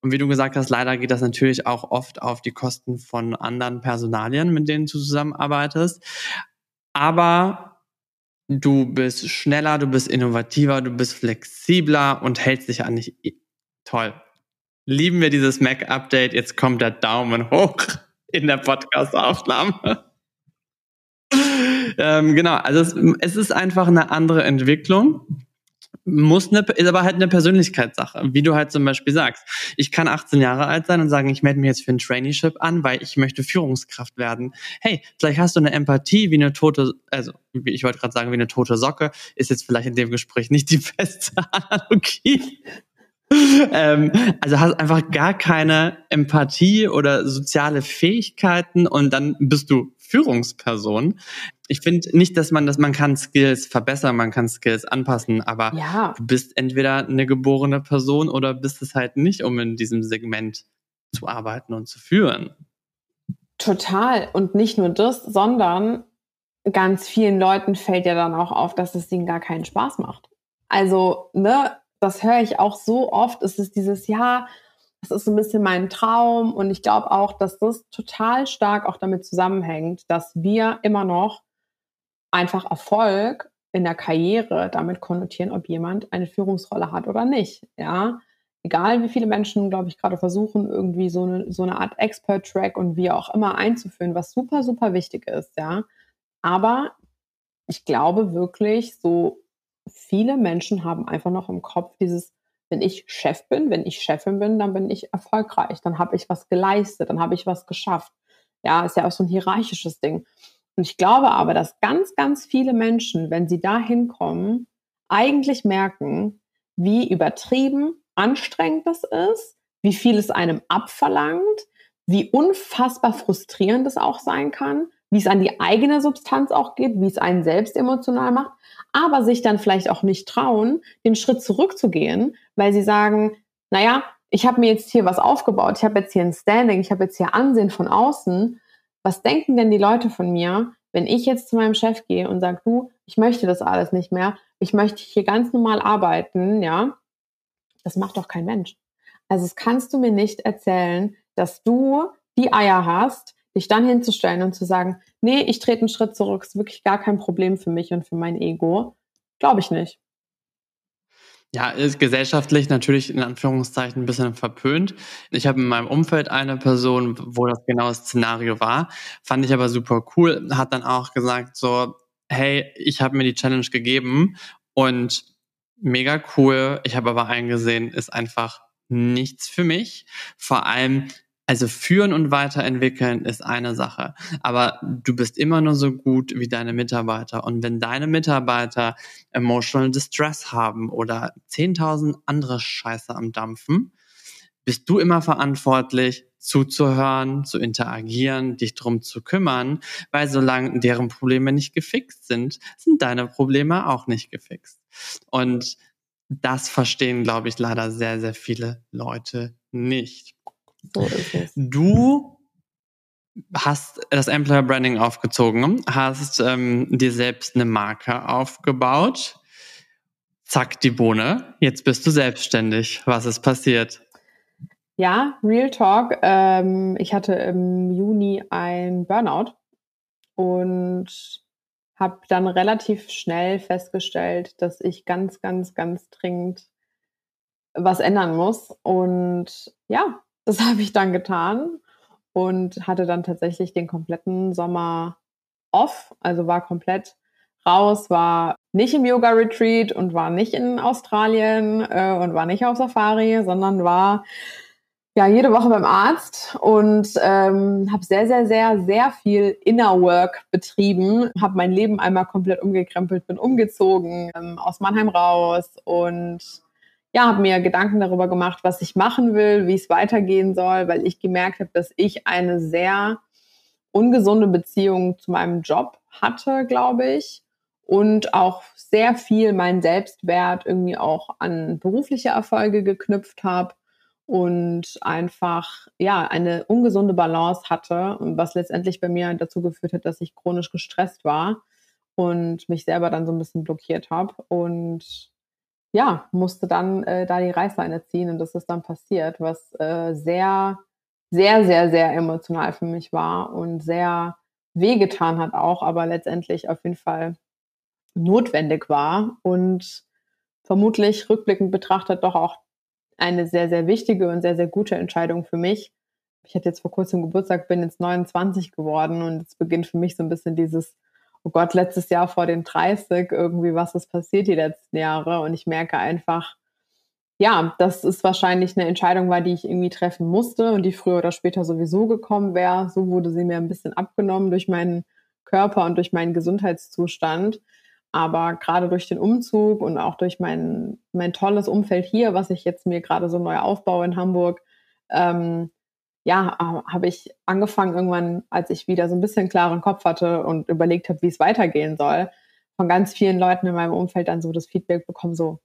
Und wie du gesagt hast, leider geht das natürlich auch oft auf die Kosten von anderen Personalien, mit denen du zusammenarbeitest. Aber du bist schneller, du bist innovativer, du bist flexibler und hältst dich an dich. Toll. Lieben wir dieses Mac-Update. Jetzt kommt der Daumen hoch in der Podcast-Aufnahme. Ähm, genau, also es, es ist einfach eine andere Entwicklung muss eine, ist aber halt eine Persönlichkeitssache, wie du halt zum Beispiel sagst. Ich kann 18 Jahre alt sein und sagen, ich melde mich jetzt für ein Traineeship an, weil ich möchte Führungskraft werden. Hey, vielleicht hast du eine Empathie wie eine tote, also ich wollte gerade sagen, wie eine tote Socke, ist jetzt vielleicht in dem Gespräch nicht die beste Analogie. ähm, also hast einfach gar keine Empathie oder soziale Fähigkeiten und dann bist du Führungsperson. Ich finde nicht, dass man das, man kann Skills verbessern, man kann Skills anpassen, aber ja. du bist entweder eine geborene Person oder bist es halt nicht, um in diesem Segment zu arbeiten und zu führen. Total. Und nicht nur das, sondern ganz vielen Leuten fällt ja dann auch auf, dass es ihnen gar keinen Spaß macht. Also, ne, das höre ich auch so oft, es ist dieses Jahr, das ist so ein bisschen mein Traum und ich glaube auch, dass das total stark auch damit zusammenhängt, dass wir immer noch einfach Erfolg in der Karriere damit konnotieren, ob jemand eine Führungsrolle hat oder nicht. Ja, egal wie viele Menschen, glaube ich, gerade versuchen, irgendwie so eine, so eine Art Expert-Track und wie auch immer einzuführen, was super, super wichtig ist. Ja, aber ich glaube wirklich, so viele Menschen haben einfach noch im Kopf dieses, wenn ich Chef bin, wenn ich Chefin bin, dann bin ich erfolgreich, dann habe ich was geleistet, dann habe ich was geschafft. Ja, ist ja auch so ein hierarchisches Ding. Und ich glaube aber, dass ganz, ganz viele Menschen, wenn sie da hinkommen, eigentlich merken, wie übertrieben anstrengend das ist, wie viel es einem abverlangt, wie unfassbar frustrierend es auch sein kann, wie es an die eigene Substanz auch geht, wie es einen selbst emotional macht, aber sich dann vielleicht auch nicht trauen, den Schritt zurückzugehen, weil sie sagen, naja, ich habe mir jetzt hier was aufgebaut, ich habe jetzt hier ein Standing, ich habe jetzt hier Ansehen von außen. Was denken denn die Leute von mir, wenn ich jetzt zu meinem Chef gehe und sage, du, ich möchte das alles nicht mehr, ich möchte hier ganz normal arbeiten, ja? Das macht doch kein Mensch. Also das kannst du mir nicht erzählen, dass du die Eier hast, dich dann hinzustellen und zu sagen, nee, ich trete einen Schritt zurück, ist wirklich gar kein Problem für mich und für mein Ego. Glaube ich nicht. Ja, ist gesellschaftlich natürlich in Anführungszeichen ein bisschen verpönt. Ich habe in meinem Umfeld eine Person, wo das genau das Szenario war, fand ich aber super cool, hat dann auch gesagt so, hey, ich habe mir die Challenge gegeben und mega cool. Ich habe aber eingesehen, ist einfach nichts für mich. Vor allem also führen und weiterentwickeln ist eine Sache, aber du bist immer nur so gut wie deine Mitarbeiter. Und wenn deine Mitarbeiter emotional distress haben oder 10.000 andere Scheiße am Dampfen, bist du immer verantwortlich, zuzuhören, zu interagieren, dich drum zu kümmern, weil solange deren Probleme nicht gefixt sind, sind deine Probleme auch nicht gefixt. Und das verstehen, glaube ich, leider sehr, sehr viele Leute nicht. So ist es. Du hast das Employer Branding aufgezogen, hast ähm, dir selbst eine Marke aufgebaut. Zack, die Bohne. Jetzt bist du selbstständig. Was ist passiert? Ja, Real Talk. Ähm, ich hatte im Juni ein Burnout und habe dann relativ schnell festgestellt, dass ich ganz, ganz, ganz dringend was ändern muss. Und ja, das habe ich dann getan und hatte dann tatsächlich den kompletten Sommer off, also war komplett raus, war nicht im Yoga-Retreat und war nicht in Australien äh, und war nicht auf Safari, sondern war ja jede Woche beim Arzt und ähm, habe sehr, sehr, sehr, sehr viel Inner Work betrieben, habe mein Leben einmal komplett umgekrempelt, bin umgezogen ähm, aus Mannheim raus und ja, habe mir Gedanken darüber gemacht, was ich machen will, wie es weitergehen soll, weil ich gemerkt habe, dass ich eine sehr ungesunde Beziehung zu meinem Job hatte, glaube ich, und auch sehr viel meinen Selbstwert irgendwie auch an berufliche Erfolge geknüpft habe und einfach ja eine ungesunde Balance hatte, was letztendlich bei mir dazu geführt hat, dass ich chronisch gestresst war und mich selber dann so ein bisschen blockiert habe und ja, musste dann äh, da die Reißleine ziehen und das ist dann passiert, was äh, sehr, sehr, sehr, sehr emotional für mich war und sehr wehgetan hat auch, aber letztendlich auf jeden Fall notwendig war und vermutlich rückblickend betrachtet doch auch eine sehr, sehr wichtige und sehr, sehr gute Entscheidung für mich. Ich hatte jetzt vor kurzem Geburtstag, bin jetzt 29 geworden und es beginnt für mich so ein bisschen dieses oh Gott, letztes Jahr vor den 30 irgendwie, was ist passiert die letzten Jahre? Und ich merke einfach, ja, dass es wahrscheinlich eine Entscheidung war, die ich irgendwie treffen musste und die früher oder später sowieso gekommen wäre. So wurde sie mir ein bisschen abgenommen durch meinen Körper und durch meinen Gesundheitszustand. Aber gerade durch den Umzug und auch durch mein, mein tolles Umfeld hier, was ich jetzt mir gerade so neu aufbaue in Hamburg, ähm, ja, habe ich angefangen irgendwann, als ich wieder so ein bisschen klaren Kopf hatte und überlegt habe, wie es weitergehen soll, von ganz vielen Leuten in meinem Umfeld dann so das Feedback bekommen, so,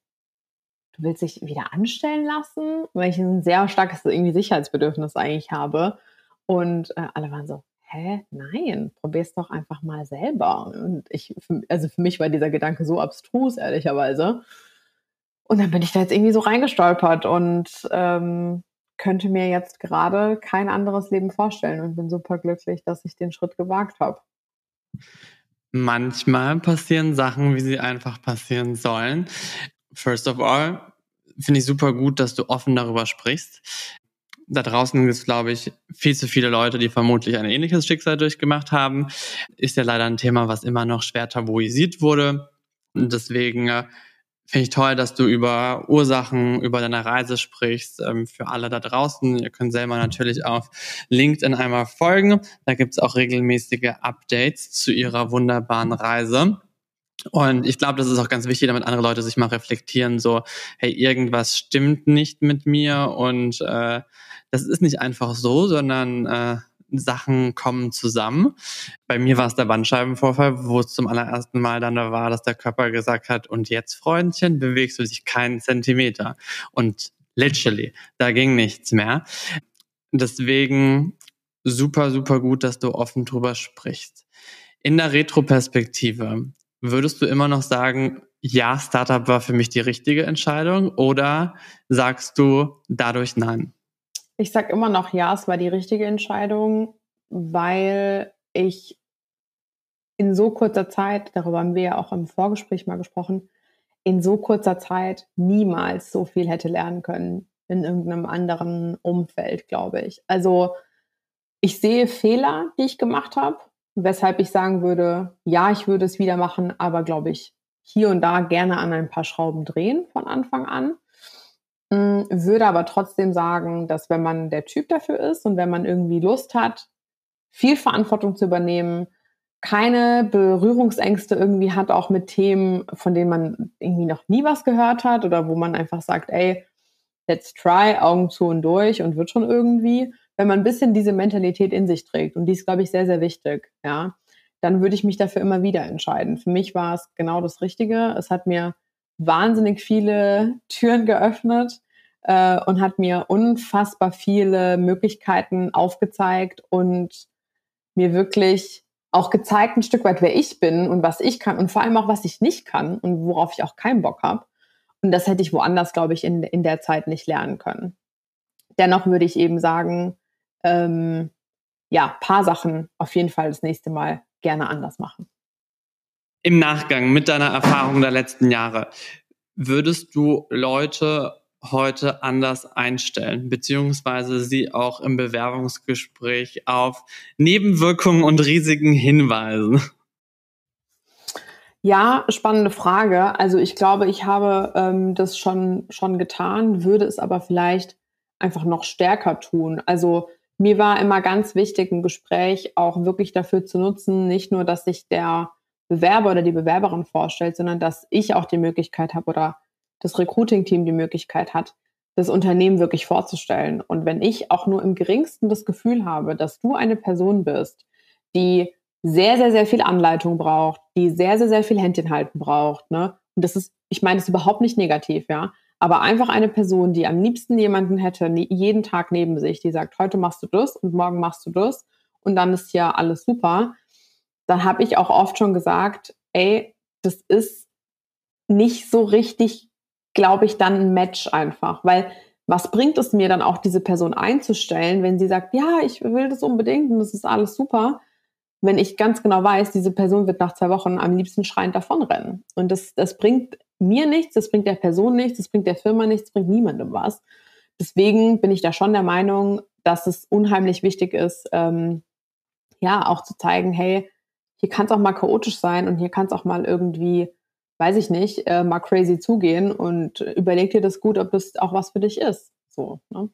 du willst dich wieder anstellen lassen, weil ich ein sehr starkes irgendwie Sicherheitsbedürfnis eigentlich habe. Und äh, alle waren so, hä, nein, probier's doch einfach mal selber. Und ich, also für mich war dieser Gedanke so abstrus, ehrlicherweise. Und dann bin ich da jetzt irgendwie so reingestolpert und ähm, könnte mir jetzt gerade kein anderes Leben vorstellen und bin super glücklich, dass ich den Schritt gewagt habe. Manchmal passieren Sachen, wie sie einfach passieren sollen. First of all, finde ich super gut, dass du offen darüber sprichst. Da draußen gibt es, glaube ich, viel zu viele Leute, die vermutlich ein ähnliches Schicksal durchgemacht haben. Ist ja leider ein Thema, was immer noch schwer tabuisiert wurde. Und deswegen äh, finde ich toll, dass du über Ursachen, über deine Reise sprichst. Ähm, für alle da draußen. Ihr könnt selber natürlich auf LinkedIn einmal folgen. Da gibt es auch regelmäßige Updates zu ihrer wunderbaren Reise. Und ich glaube, das ist auch ganz wichtig, damit andere Leute sich mal reflektieren, so, hey, irgendwas stimmt nicht mit mir und äh, das ist nicht einfach so, sondern äh, Sachen kommen zusammen. Bei mir war es der Bandscheibenvorfall, wo es zum allerersten Mal dann da war, dass der Körper gesagt hat, und jetzt, Freundchen, bewegst du dich keinen Zentimeter. Und literally, da ging nichts mehr. Deswegen super, super gut, dass du offen drüber sprichst. In der Retroperspektive, Würdest du immer noch sagen, ja, Startup war für mich die richtige Entscheidung oder sagst du dadurch nein? Ich sag immer noch ja, es war die richtige Entscheidung, weil ich in so kurzer Zeit, darüber haben wir ja auch im Vorgespräch mal gesprochen, in so kurzer Zeit niemals so viel hätte lernen können in irgendeinem anderen Umfeld, glaube ich. Also ich sehe Fehler, die ich gemacht habe weshalb ich sagen würde, ja, ich würde es wieder machen, aber glaube ich, hier und da gerne an ein paar Schrauben drehen von Anfang an. Mm, würde aber trotzdem sagen, dass wenn man der Typ dafür ist und wenn man irgendwie Lust hat, viel Verantwortung zu übernehmen, keine Berührungsängste irgendwie hat, auch mit Themen, von denen man irgendwie noch nie was gehört hat oder wo man einfach sagt, ey, let's try, Augen zu und durch und wird schon irgendwie, wenn man ein bisschen diese Mentalität in sich trägt, und die ist, glaube ich, sehr, sehr wichtig, ja, dann würde ich mich dafür immer wieder entscheiden. Für mich war es genau das Richtige. Es hat mir wahnsinnig viele Türen geöffnet äh, und hat mir unfassbar viele Möglichkeiten aufgezeigt und mir wirklich auch gezeigt ein Stück weit, wer ich bin und was ich kann und vor allem auch, was ich nicht kann und worauf ich auch keinen Bock habe. Und das hätte ich woanders, glaube ich, in, in der Zeit nicht lernen können. Dennoch würde ich eben sagen, ähm, ja, paar Sachen auf jeden Fall das nächste Mal gerne anders machen. Im Nachgang mit deiner Erfahrung der letzten Jahre, würdest du Leute heute anders einstellen, beziehungsweise sie auch im Bewerbungsgespräch auf Nebenwirkungen und Risiken hinweisen? Ja, spannende Frage. Also ich glaube, ich habe ähm, das schon, schon getan, würde es aber vielleicht einfach noch stärker tun. Also mir war immer ganz wichtig, ein Gespräch auch wirklich dafür zu nutzen, nicht nur, dass sich der Bewerber oder die Bewerberin vorstellt, sondern dass ich auch die Möglichkeit habe oder das Recruiting-Team die Möglichkeit hat, das Unternehmen wirklich vorzustellen. Und wenn ich auch nur im geringsten das Gefühl habe, dass du eine Person bist, die sehr, sehr, sehr viel Anleitung braucht, die sehr, sehr, sehr viel Händchen halten braucht, ne? Und das ist, ich meine, das ist überhaupt nicht negativ, ja. Aber einfach eine Person, die am liebsten jemanden hätte, ne, jeden Tag neben sich, die sagt, heute machst du das und morgen machst du das und dann ist ja alles super, dann habe ich auch oft schon gesagt, ey, das ist nicht so richtig, glaube ich, dann ein Match einfach, weil was bringt es mir dann auch, diese Person einzustellen, wenn sie sagt, ja, ich will das unbedingt und das ist alles super, wenn ich ganz genau weiß, diese Person wird nach zwei Wochen am liebsten schreiend davonrennen. Und das, das bringt mir nichts, das bringt der Person nichts, das bringt der Firma nichts, das bringt niemandem was. Deswegen bin ich da schon der Meinung, dass es unheimlich wichtig ist, ähm, ja, auch zu zeigen, hey, hier kann es auch mal chaotisch sein und hier kann es auch mal irgendwie, weiß ich nicht, äh, mal crazy zugehen und überleg dir das gut, ob das auch was für dich ist. So, ne?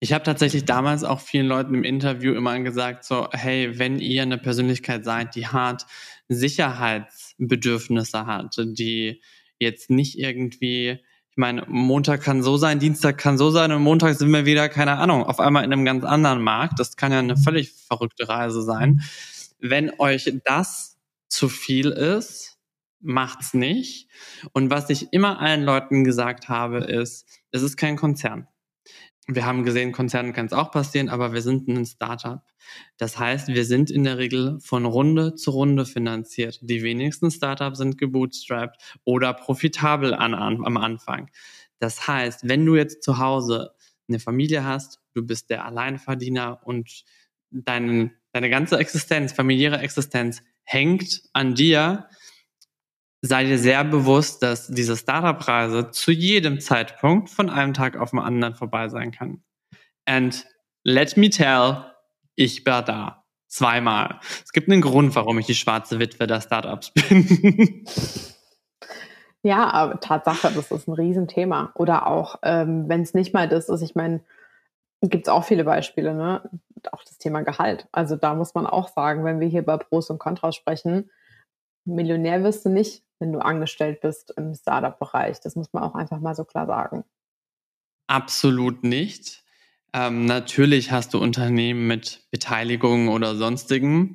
Ich habe tatsächlich damals auch vielen Leuten im Interview immer gesagt, so, hey, wenn ihr eine Persönlichkeit seid, die hart Sicherheitsbedürfnisse hat, die jetzt nicht irgendwie, ich meine, Montag kann so sein, Dienstag kann so sein und Montag sind wir wieder, keine Ahnung, auf einmal in einem ganz anderen Markt. Das kann ja eine völlig verrückte Reise sein. Wenn euch das zu viel ist, macht's nicht. Und was ich immer allen Leuten gesagt habe, ist, es ist kein Konzern. Wir haben gesehen, Konzernen kann es auch passieren, aber wir sind ein Startup. Das heißt, wir sind in der Regel von Runde zu Runde finanziert. Die wenigsten Startups sind gebootstrapped oder profitabel an, an, am Anfang. Das heißt, wenn du jetzt zu Hause eine Familie hast, du bist der Alleinverdiener und dein, deine ganze Existenz, familiäre Existenz hängt an dir, sei dir sehr bewusst, dass diese Startup-Reise zu jedem Zeitpunkt von einem Tag auf den anderen vorbei sein kann. And let me tell, ich war da. Zweimal. Es gibt einen Grund, warum ich die schwarze Witwe der Startups bin. ja, aber Tatsache, das ist ein Riesenthema. Oder auch, ähm, wenn es nicht mal das ist, ich meine, gibt es auch viele Beispiele, ne? Auch das Thema Gehalt. Also da muss man auch sagen, wenn wir hier bei Pros und Kontras sprechen, Millionär wirst du nicht, wenn du angestellt bist im Startup-Bereich. Das muss man auch einfach mal so klar sagen. Absolut nicht. Ähm, natürlich hast du Unternehmen mit Beteiligung oder sonstigen,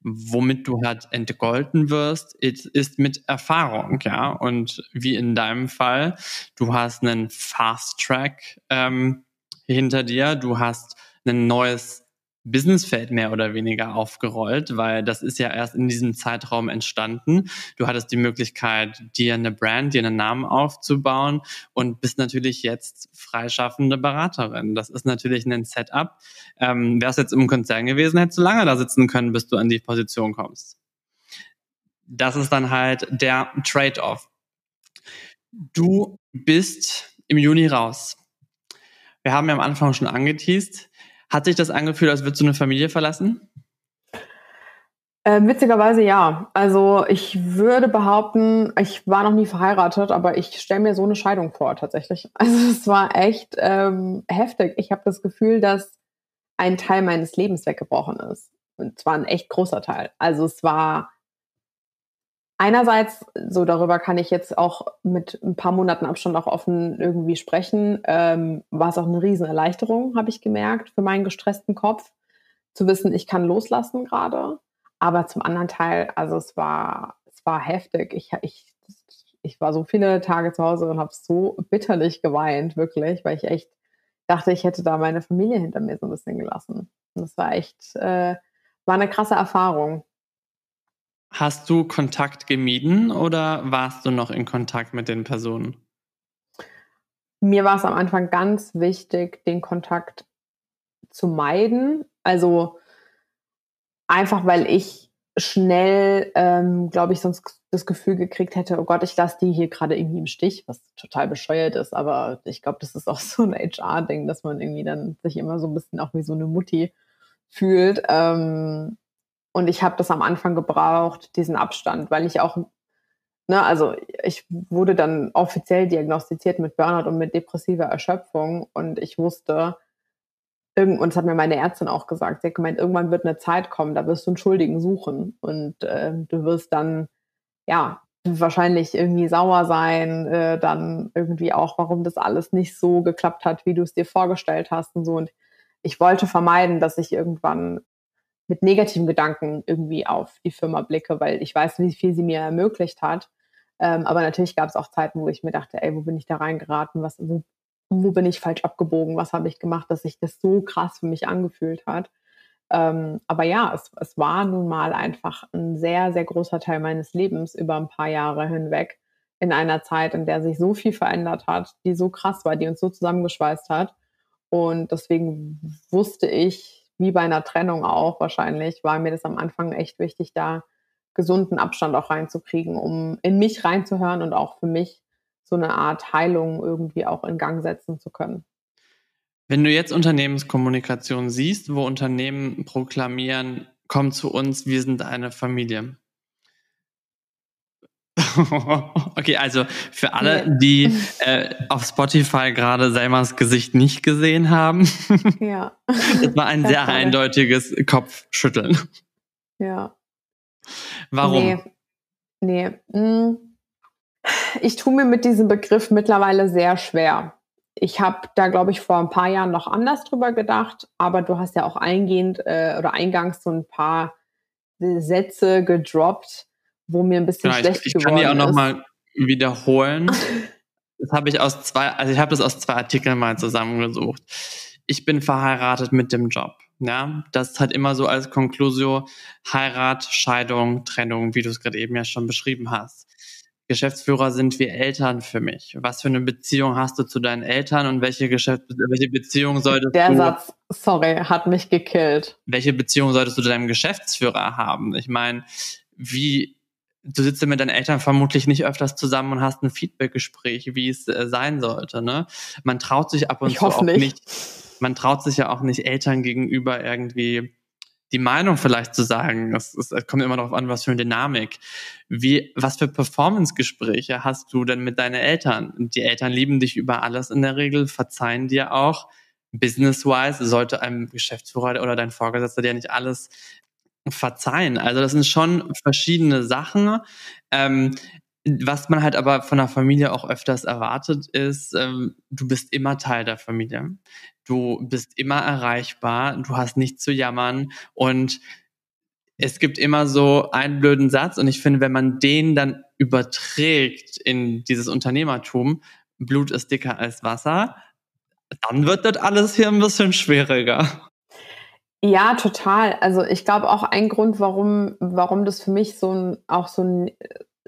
womit du halt entgolten wirst, ist mit Erfahrung, ja. Und wie in deinem Fall, du hast einen Fast Track ähm, hinter dir, du hast ein neues Businessfeld mehr oder weniger aufgerollt, weil das ist ja erst in diesem Zeitraum entstanden. Du hattest die Möglichkeit, dir eine Brand, dir einen Namen aufzubauen und bist natürlich jetzt freischaffende Beraterin. Das ist natürlich ein Setup. Ähm, Wärst jetzt im Konzern gewesen, hättest du lange da sitzen können, bis du an die Position kommst. Das ist dann halt der Trade-off. Du bist im Juni raus. Wir haben ja am Anfang schon angeteased, hat sich das angefühlt, als würdest du eine Familie verlassen? Äh, witzigerweise ja. Also ich würde behaupten, ich war noch nie verheiratet, aber ich stelle mir so eine Scheidung vor tatsächlich. Also es war echt ähm, heftig. Ich habe das Gefühl, dass ein Teil meines Lebens weggebrochen ist. Und zwar ein echt großer Teil. Also es war einerseits, so darüber kann ich jetzt auch mit ein paar Monaten Abstand auch offen irgendwie sprechen, ähm, war es auch eine Riesenerleichterung, habe ich gemerkt, für meinen gestressten Kopf, zu wissen, ich kann loslassen gerade. Aber zum anderen Teil, also es war, es war heftig. Ich, ich, ich war so viele Tage zu Hause und habe so bitterlich geweint, wirklich, weil ich echt dachte, ich hätte da meine Familie hinter mir so ein bisschen gelassen. Und das war echt, äh, war eine krasse Erfahrung. Hast du Kontakt gemieden oder warst du noch in Kontakt mit den Personen? Mir war es am Anfang ganz wichtig, den Kontakt zu meiden. Also einfach, weil ich schnell, ähm, glaube ich, sonst das Gefühl gekriegt hätte, oh Gott, ich lasse die hier gerade irgendwie im Stich, was total bescheuert ist. Aber ich glaube, das ist auch so ein HR-Ding, dass man irgendwie dann sich immer so ein bisschen auch wie so eine Mutti fühlt. Ähm, und ich habe das am Anfang gebraucht, diesen Abstand, weil ich auch, ne, also ich wurde dann offiziell diagnostiziert mit Burnout und mit depressiver Erschöpfung und ich wusste, und das hat mir meine Ärztin auch gesagt, sie hat gemeint, irgendwann wird eine Zeit kommen, da wirst du einen Schuldigen suchen und äh, du wirst dann, ja, wahrscheinlich irgendwie sauer sein, äh, dann irgendwie auch, warum das alles nicht so geklappt hat, wie du es dir vorgestellt hast und so. Und ich wollte vermeiden, dass ich irgendwann mit negativen Gedanken irgendwie auf die Firma blicke, weil ich weiß, wie viel sie mir ermöglicht hat. Ähm, aber natürlich gab es auch Zeiten, wo ich mir dachte, ey, wo bin ich da reingeraten? Was, wo, wo bin ich falsch abgebogen? Was habe ich gemacht, dass sich das so krass für mich angefühlt hat? Ähm, aber ja, es, es war nun mal einfach ein sehr, sehr großer Teil meines Lebens über ein paar Jahre hinweg in einer Zeit, in der sich so viel verändert hat, die so krass war, die uns so zusammengeschweißt hat. Und deswegen wusste ich, wie bei einer Trennung auch wahrscheinlich, war mir das am Anfang echt wichtig, da gesunden Abstand auch reinzukriegen, um in mich reinzuhören und auch für mich so eine Art Heilung irgendwie auch in Gang setzen zu können. Wenn du jetzt Unternehmenskommunikation siehst, wo Unternehmen proklamieren, komm zu uns, wir sind eine Familie. okay, also für alle, die äh, auf Spotify gerade Selmas Gesicht nicht gesehen haben, ja. das war ein sehr eindeutiges Kopfschütteln. Ja. Warum? Nee. nee. Hm. Ich tue mir mit diesem Begriff mittlerweile sehr schwer. Ich habe da, glaube ich, vor ein paar Jahren noch anders drüber gedacht, aber du hast ja auch eingehend äh, oder eingangs so ein paar Sätze gedroppt, wo mir ein bisschen genau, schlecht ich, ich geworden ist. Ich kann die auch nochmal wiederholen. das habe ich aus zwei, also ich habe das aus zwei Artikeln mal zusammengesucht. Ich bin verheiratet mit dem Job. Ja, das hat immer so als Konklusio Heirat, Scheidung, Trennung, wie du es gerade eben ja schon beschrieben hast. Geschäftsführer sind wie Eltern für mich. Was für eine Beziehung hast du zu deinen Eltern und welche, Geschäft welche Beziehung solltest Der du... Der Satz, sorry, hat mich gekillt. Welche Beziehung solltest du zu deinem Geschäftsführer haben? Ich meine, wie... Du sitzt ja mit deinen Eltern vermutlich nicht öfters zusammen und hast ein Feedbackgespräch, wie es äh, sein sollte. Ne? Man traut sich ab und ich zu auch nicht. nicht. Man traut sich ja auch nicht Eltern gegenüber irgendwie die Meinung vielleicht zu sagen. Es, es kommt immer darauf an, was für eine Dynamik. Wie, was für Performance-Gespräche hast du denn mit deinen Eltern? Die Eltern lieben dich über alles in der Regel, verzeihen dir auch. Business-wise sollte einem Geschäftsführer oder dein Vorgesetzter dir nicht alles verzeihen. Also das sind schon verschiedene Sachen. Ähm, was man halt aber von der Familie auch öfters erwartet, ist, ähm, du bist immer Teil der Familie. Du bist immer erreichbar, du hast nichts zu jammern und es gibt immer so einen blöden Satz und ich finde, wenn man den dann überträgt in dieses Unternehmertum, Blut ist dicker als Wasser, dann wird das alles hier ein bisschen schwieriger. Ja, total. Also ich glaube auch ein Grund, warum, warum das für mich so ein, auch so einen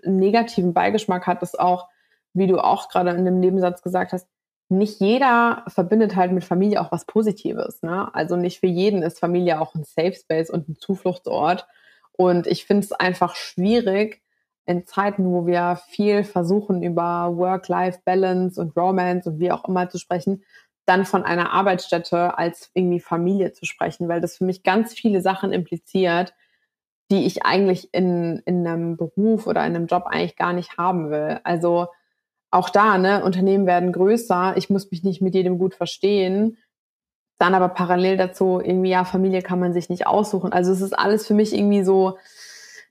negativen Beigeschmack hat, ist auch, wie du auch gerade in dem Nebensatz gesagt hast, nicht jeder verbindet halt mit Familie auch was Positives. Ne? Also nicht für jeden ist Familie auch ein Safe Space und ein Zufluchtsort. Und ich finde es einfach schwierig, in Zeiten, wo wir viel versuchen, über Work-Life-Balance und Romance und wie auch immer zu sprechen, dann von einer Arbeitsstätte als irgendwie Familie zu sprechen, weil das für mich ganz viele Sachen impliziert, die ich eigentlich in, in einem Beruf oder in einem Job eigentlich gar nicht haben will. Also auch da, ne, Unternehmen werden größer, ich muss mich nicht mit jedem gut verstehen. Dann aber parallel dazu irgendwie, ja, Familie kann man sich nicht aussuchen. Also es ist alles für mich irgendwie so,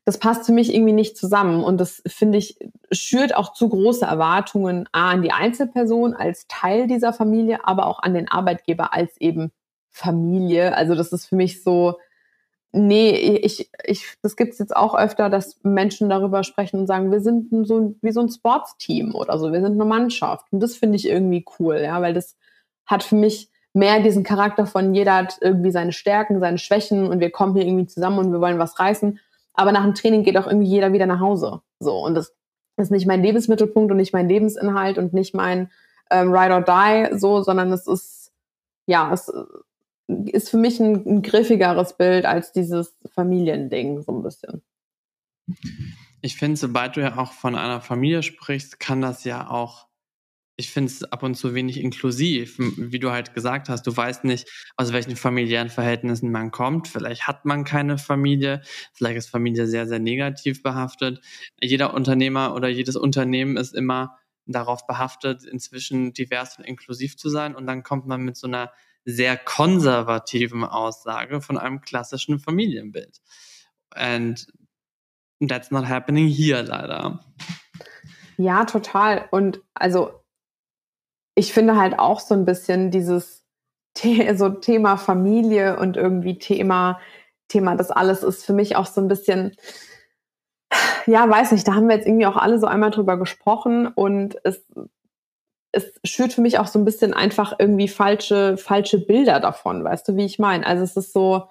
das passt für mich irgendwie nicht zusammen. Und das finde ich, schürt auch zu große Erwartungen A, an die Einzelperson als Teil dieser Familie, aber auch an den Arbeitgeber als eben Familie. Also das ist für mich so, Nee, ich, ich, das gibt es jetzt auch öfter, dass Menschen darüber sprechen und sagen, wir sind so wie so ein Sportsteam oder so, wir sind eine Mannschaft. Und das finde ich irgendwie cool, ja, weil das hat für mich mehr diesen Charakter von jeder hat irgendwie seine Stärken, seine Schwächen und wir kommen hier irgendwie zusammen und wir wollen was reißen. Aber nach dem Training geht auch irgendwie jeder wieder nach Hause. So, und das ist nicht mein Lebensmittelpunkt und nicht mein Lebensinhalt und nicht mein ähm, Ride or Die, so, sondern es ist, ja, es ist für mich ein, ein griffigeres Bild als dieses Familiending, so ein bisschen. Ich finde, sobald du ja auch von einer Familie sprichst, kann das ja auch, ich finde es ab und zu wenig inklusiv, wie du halt gesagt hast. Du weißt nicht, aus welchen familiären Verhältnissen man kommt. Vielleicht hat man keine Familie, vielleicht ist Familie sehr, sehr negativ behaftet. Jeder Unternehmer oder jedes Unternehmen ist immer darauf behaftet, inzwischen divers und inklusiv zu sein. Und dann kommt man mit so einer sehr konservativen Aussage von einem klassischen Familienbild. And that's not happening here leider. Ja, total. Und also ich finde halt auch so ein bisschen dieses The so Thema Familie und irgendwie Thema, Thema das alles ist für mich auch so ein bisschen, ja, weiß nicht, da haben wir jetzt irgendwie auch alle so einmal drüber gesprochen und es es schürt für mich auch so ein bisschen einfach irgendwie falsche, falsche Bilder davon, weißt du, wie ich meine? Also es ist so,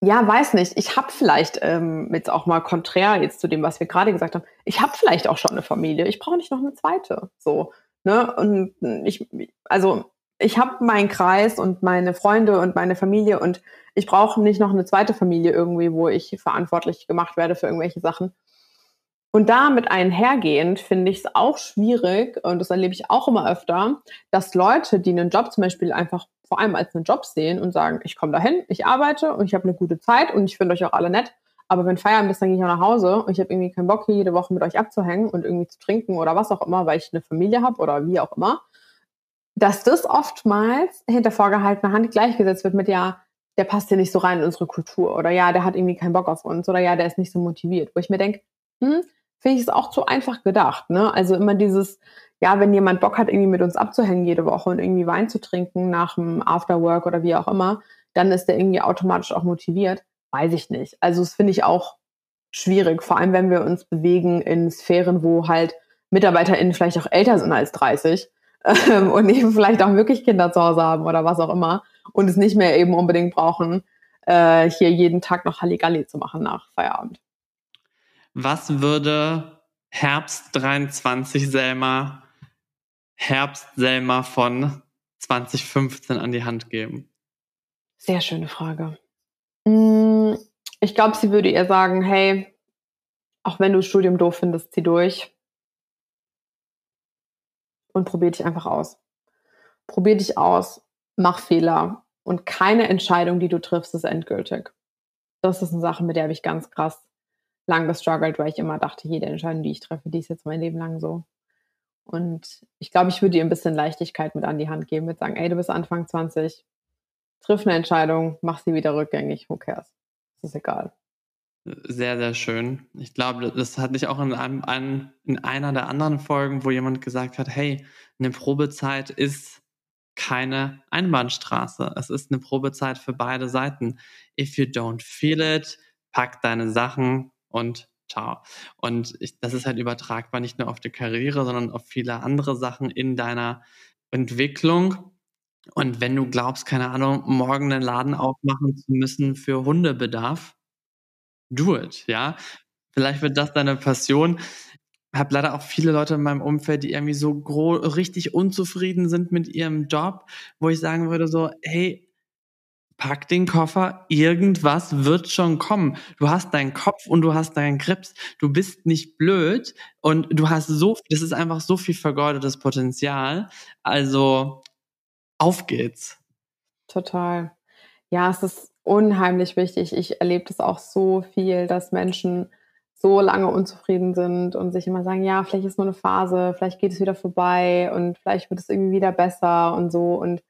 ja, weiß nicht. Ich habe vielleicht ähm, jetzt auch mal konträr jetzt zu dem, was wir gerade gesagt haben. Ich habe vielleicht auch schon eine Familie. Ich brauche nicht noch eine zweite. So, ne? Und ich, also ich habe meinen Kreis und meine Freunde und meine Familie und ich brauche nicht noch eine zweite Familie irgendwie, wo ich verantwortlich gemacht werde für irgendwelche Sachen. Und damit einhergehend finde ich es auch schwierig, und das erlebe ich auch immer öfter, dass Leute, die einen Job zum Beispiel einfach vor allem als einen Job sehen und sagen, ich komme dahin, ich arbeite und ich habe eine gute Zeit und ich finde euch auch alle nett, aber wenn Feierabend ist, dann gehe ich auch nach Hause und ich habe irgendwie keinen Bock, hier jede Woche mit euch abzuhängen und irgendwie zu trinken oder was auch immer, weil ich eine Familie habe oder wie auch immer, dass das oftmals hinter vorgehaltener Hand gleichgesetzt wird mit, ja, der passt hier nicht so rein in unsere Kultur oder ja, der hat irgendwie keinen Bock auf uns oder ja, der ist nicht so motiviert. Wo ich mir denke, hm, finde ich es auch zu einfach gedacht. Ne? Also immer dieses, ja, wenn jemand Bock hat, irgendwie mit uns abzuhängen jede Woche und irgendwie Wein zu trinken nach dem Afterwork oder wie auch immer, dann ist der irgendwie automatisch auch motiviert. Weiß ich nicht. Also das finde ich auch schwierig, vor allem wenn wir uns bewegen in Sphären, wo halt MitarbeiterInnen vielleicht auch älter sind als 30 ähm, und eben vielleicht auch wirklich Kinder zu Hause haben oder was auch immer und es nicht mehr eben unbedingt brauchen, äh, hier jeden Tag noch Halligalli zu machen nach Feierabend. Was würde Herbst 23 Selma, Herbst Selma von 2015 an die Hand geben? Sehr schöne Frage. Mm, ich glaube, sie würde ihr sagen, hey, auch wenn du das Studium doof findest, zieh durch und probier dich einfach aus. Probier dich aus, mach Fehler und keine Entscheidung, die du triffst, ist endgültig. Das ist eine Sache, mit der habe ich ganz krass lang gestruggelt, weil ich immer dachte, jede Entscheidung, die ich treffe, die ist jetzt mein Leben lang so. Und ich glaube, ich würde ihr ein bisschen Leichtigkeit mit an die Hand geben, mit sagen, ey, du bist Anfang 20, triff eine Entscheidung, mach sie wieder rückgängig, who cares? Das ist egal. Sehr, sehr schön. Ich glaube, das hatte ich auch in, einem, in einer der anderen Folgen, wo jemand gesagt hat, hey, eine Probezeit ist keine Einbahnstraße. Es ist eine Probezeit für beide Seiten. If you don't feel it, pack deine Sachen, und ciao. Und ich, das ist halt übertragbar nicht nur auf die Karriere, sondern auf viele andere Sachen in deiner Entwicklung. Und wenn du glaubst, keine Ahnung, morgen einen Laden aufmachen zu müssen für Hundebedarf, do it, ja. Vielleicht wird das deine Passion. Ich habe leider auch viele Leute in meinem Umfeld, die irgendwie so richtig unzufrieden sind mit ihrem Job, wo ich sagen würde so, hey, pack den Koffer, irgendwas wird schon kommen. Du hast deinen Kopf und du hast deinen Krebs. Du bist nicht blöd und du hast so, das ist einfach so viel vergeudetes Potenzial. Also auf geht's. Total. Ja, es ist unheimlich wichtig. Ich erlebe das auch so viel, dass Menschen so lange unzufrieden sind und sich immer sagen, ja, vielleicht ist nur eine Phase, vielleicht geht es wieder vorbei und vielleicht wird es irgendwie wieder besser und so. Und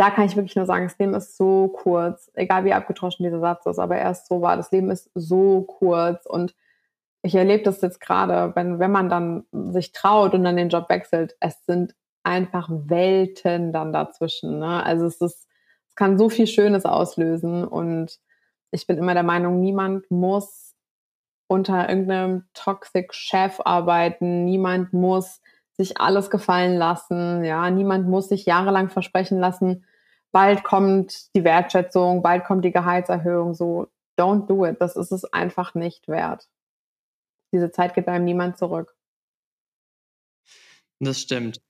da kann ich wirklich nur sagen, das Leben ist so kurz, egal wie abgetroschen dieser Satz ist, aber er ist so wahr, das Leben ist so kurz und ich erlebe das jetzt gerade, wenn, wenn man dann sich traut und dann den Job wechselt, es sind einfach Welten dann dazwischen. Ne? Also es ist, es kann so viel Schönes auslösen und ich bin immer der Meinung, niemand muss unter irgendeinem toxic Chef arbeiten, niemand muss sich alles gefallen lassen, ja, niemand muss sich jahrelang versprechen lassen, bald kommt die Wertschätzung, bald kommt die Gehaltserhöhung, so don't do it. Das ist es einfach nicht wert. Diese Zeit gibt einem niemand zurück. Das stimmt.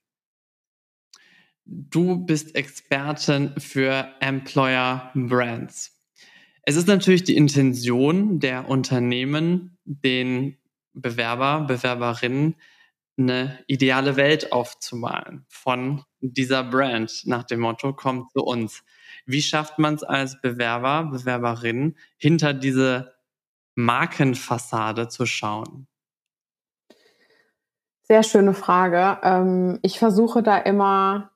Du bist Expertin für Employer Brands. Es ist natürlich die Intention der Unternehmen, den Bewerber, Bewerberinnen eine ideale Welt aufzumalen von dieser Brand nach dem Motto, kommt zu uns. Wie schafft man es als Bewerber, Bewerberin, hinter diese Markenfassade zu schauen? Sehr schöne Frage. Ähm, ich versuche da immer,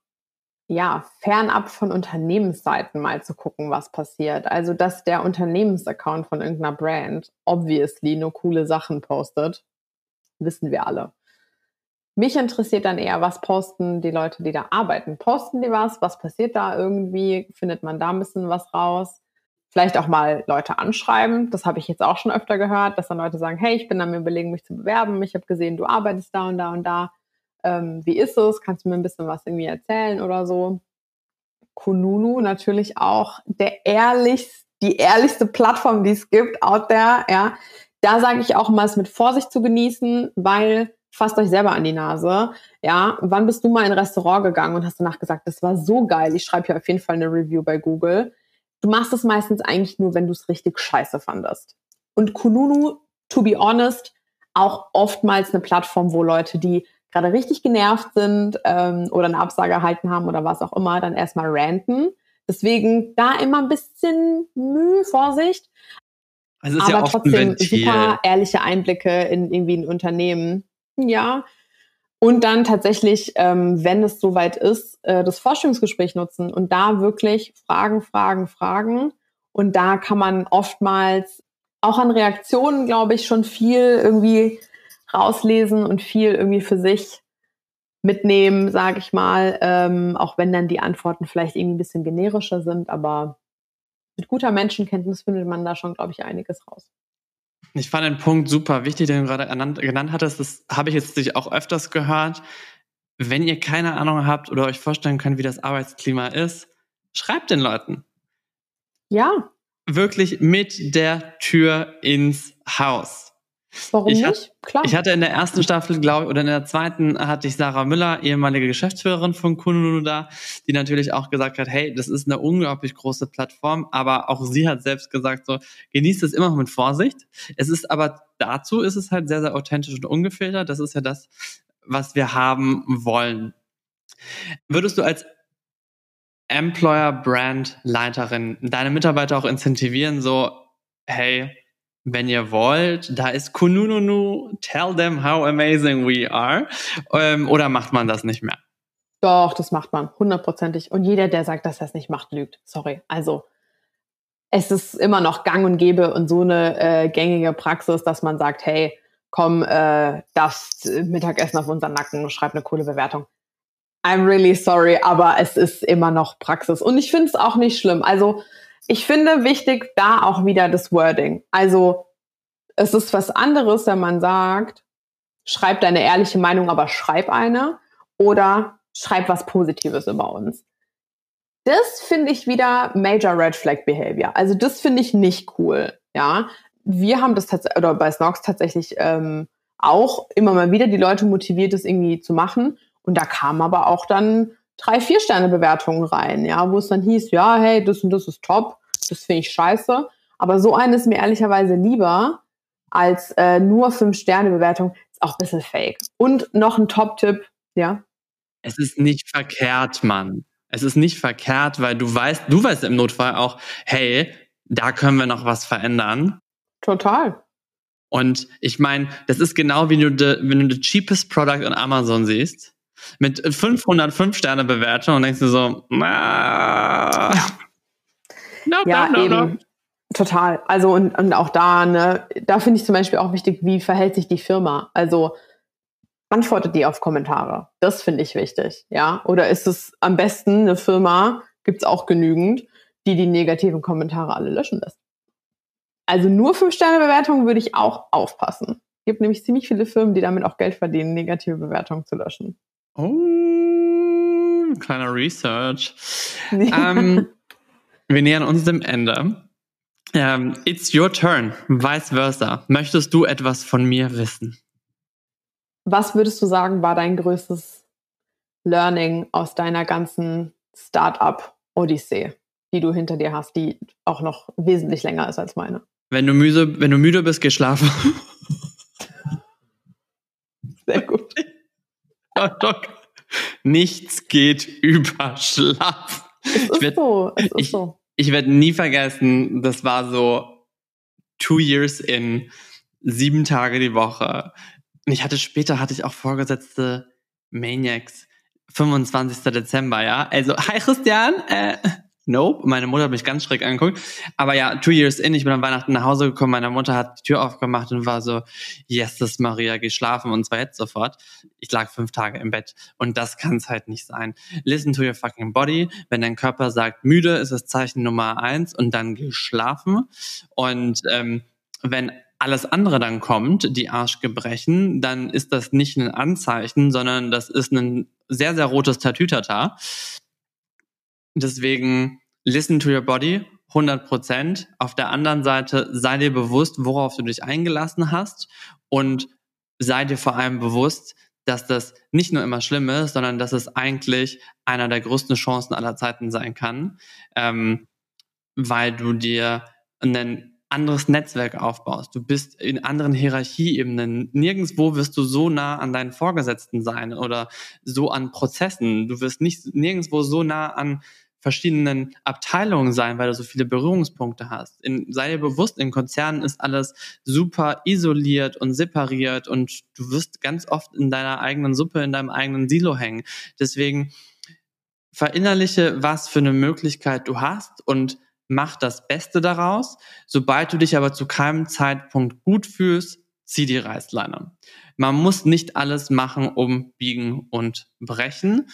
ja, fernab von Unternehmensseiten mal zu gucken, was passiert. Also, dass der Unternehmensaccount von irgendeiner Brand obviously nur coole Sachen postet, wissen wir alle. Mich interessiert dann eher, was posten die Leute, die da arbeiten. Posten die was? Was passiert da irgendwie? Findet man da ein bisschen was raus? Vielleicht auch mal Leute anschreiben. Das habe ich jetzt auch schon öfter gehört, dass dann Leute sagen, hey, ich bin mir überlegen, mich zu bewerben. Ich habe gesehen, du arbeitest da und da und da. Ähm, wie ist es? Kannst du mir ein bisschen was irgendwie erzählen oder so? Kununu natürlich auch der ehrlichste, die ehrlichste Plattform, die es gibt, out there, ja. Da sage ich auch mal, es mit Vorsicht zu genießen, weil fasst euch selber an die Nase. Ja, wann bist du mal in ein Restaurant gegangen und hast danach gesagt, das war so geil, ich schreibe hier auf jeden Fall eine Review bei Google. Du machst es meistens eigentlich nur, wenn du es richtig scheiße fandest. Und Kununu, to be honest, auch oftmals eine Plattform, wo Leute, die gerade richtig genervt sind ähm, oder eine Absage erhalten haben oder was auch immer, dann erstmal ranten. Deswegen da immer ein bisschen Mühe, Vorsicht. Es ist aber ja oft trotzdem super ehrliche Einblicke in irgendwie ein Unternehmen. Ja. Und dann tatsächlich, ähm, wenn es soweit ist, äh, das Forschungsgespräch nutzen und da wirklich Fragen, Fragen, Fragen. Und da kann man oftmals auch an Reaktionen, glaube ich, schon viel irgendwie rauslesen und viel irgendwie für sich mitnehmen, sage ich mal. Ähm, auch wenn dann die Antworten vielleicht irgendwie ein bisschen generischer sind, aber mit guter Menschenkenntnis findet man da schon, glaube ich, einiges raus. Ich fand den Punkt super wichtig, den du gerade genannt, hattest. Das habe ich jetzt dich auch öfters gehört. Wenn ihr keine Ahnung habt oder euch vorstellen könnt, wie das Arbeitsklima ist, schreibt den Leuten. Ja, Wirklich mit der Tür ins Haus. Warum Ich nicht? hat- Klar. Ich hatte in der ersten Staffel, glaube ich, oder in der zweiten hatte ich Sarah Müller, ehemalige Geschäftsführerin von Kununu da, die natürlich auch gesagt hat, hey, das ist eine unglaublich große Plattform, aber auch sie hat selbst gesagt, so, genießt es immer mit Vorsicht. Es ist aber dazu ist es halt sehr, sehr authentisch und ungefiltert. Das ist ja das, was wir haben wollen. Würdest du als Employer Brand Leiterin deine Mitarbeiter auch incentivieren, so, hey, wenn ihr wollt, da ist Kunununu, tell them how amazing we are. Ähm, oder macht man das nicht mehr? Doch, das macht man, hundertprozentig. Und jeder, der sagt, dass er es nicht macht, lügt. Sorry. Also, es ist immer noch gang und gäbe und so eine äh, gängige Praxis, dass man sagt, hey, komm, äh, das Mittagessen auf unseren Nacken, schreib eine coole Bewertung. I'm really sorry, aber es ist immer noch Praxis. Und ich finde es auch nicht schlimm. Also, ich finde wichtig da auch wieder das Wording. Also, es ist was anderes, wenn man sagt, schreib deine ehrliche Meinung, aber schreib eine. Oder schreib was Positives über uns. Das finde ich wieder Major Red Flag Behavior. Also das finde ich nicht cool. Ja, wir haben das tatsächlich oder bei Snox tatsächlich ähm, auch immer mal wieder die Leute motiviert, das irgendwie zu machen. Und da kamen aber auch dann drei, vier Sterne Bewertungen rein, ja, wo es dann hieß, ja, hey, das und das ist top, das finde ich scheiße. Aber so eine ist mir ehrlicherweise lieber als äh, nur fünf Sterne Bewertung. Ist auch ein bisschen fake. Und noch ein Top-Tipp, ja. Es ist nicht verkehrt, Mann. Es ist nicht verkehrt, weil du weißt, du weißt im Notfall auch, hey, da können wir noch was verändern. Total. Und ich meine, das ist genau wie du de, wenn du the cheapest product on Amazon siehst, mit 505 Sterne Bewertung und denkst du so, na, nope, Ja, nope, nope, eben. Total. Also und, und auch da, ne, da finde ich zum Beispiel auch wichtig, wie verhält sich die Firma? Also antwortet die auf Kommentare. Das finde ich wichtig, ja. Oder ist es am besten eine Firma, gibt es auch genügend, die die negativen Kommentare alle löschen lässt. Also nur fünf Sterne Bewertungen würde ich auch aufpassen. Es gibt nämlich ziemlich viele Firmen, die damit auch Geld verdienen, negative Bewertungen zu löschen. Oh, kleiner Research. ähm, wir nähern uns dem Ende. Ähm, it's your turn. Vice versa. Möchtest du etwas von mir wissen? Was würdest du sagen, war dein größtes Learning aus deiner ganzen Startup-Odyssee, die du hinter dir hast, die auch noch wesentlich länger ist als meine? Wenn du müde, wenn du müde bist, geh schlafen. Sehr gut. Doc. Nichts geht über Schlaf. Es ist Ich werd- so, es ist ich- so. Ich werde nie vergessen, das war so two years in, sieben Tage die Woche. Und ich hatte später, hatte ich auch vorgesetzte Maniacs. 25. Dezember, ja. Also, hi Christian, äh, nope. Meine Mutter hat mich ganz schräg angeguckt. Aber ja, two years in, ich bin am Weihnachten nach Hause gekommen, meine Mutter hat die Tür aufgemacht und war so, yes, das Maria, geh schlafen und zwar jetzt sofort. Ich lag fünf Tage im Bett und das kann es halt nicht sein. Listen to your fucking body. Wenn dein Körper sagt müde, ist das Zeichen Nummer eins und dann geh schlafen. Und ähm, wenn alles andere dann kommt, die Arschgebrechen, dann ist das nicht ein Anzeichen, sondern das ist ein sehr, sehr rotes Tatütata. Deswegen listen to your body, 100 Prozent. Auf der anderen Seite sei dir bewusst, worauf du dich eingelassen hast und sei dir vor allem bewusst, dass das nicht nur immer schlimm ist, sondern dass es eigentlich einer der größten Chancen aller Zeiten sein kann, ähm, weil du dir einen anderes Netzwerk aufbaust. Du bist in anderen Hierarchieebenen. Nirgendwo wirst du so nah an deinen Vorgesetzten sein oder so an Prozessen. Du wirst nicht nirgendwo so nah an verschiedenen Abteilungen sein, weil du so viele Berührungspunkte hast. In, sei dir bewusst, in Konzernen ist alles super isoliert und separiert und du wirst ganz oft in deiner eigenen Suppe, in deinem eigenen Silo hängen. Deswegen verinnerliche, was für eine Möglichkeit du hast und mach das Beste daraus. Sobald du dich aber zu keinem Zeitpunkt gut fühlst, zieh die Reißleine. Man muss nicht alles machen, um biegen und brechen.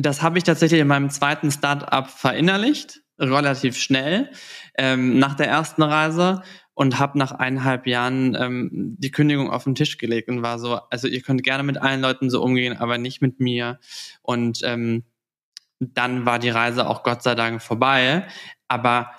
Das habe ich tatsächlich in meinem zweiten Startup verinnerlicht, relativ schnell, ähm, nach der ersten Reise und habe nach eineinhalb Jahren ähm, die Kündigung auf den Tisch gelegt und war so, also ihr könnt gerne mit allen Leuten so umgehen, aber nicht mit mir. Und ähm, dann war die Reise auch Gott sei Dank vorbei. Aber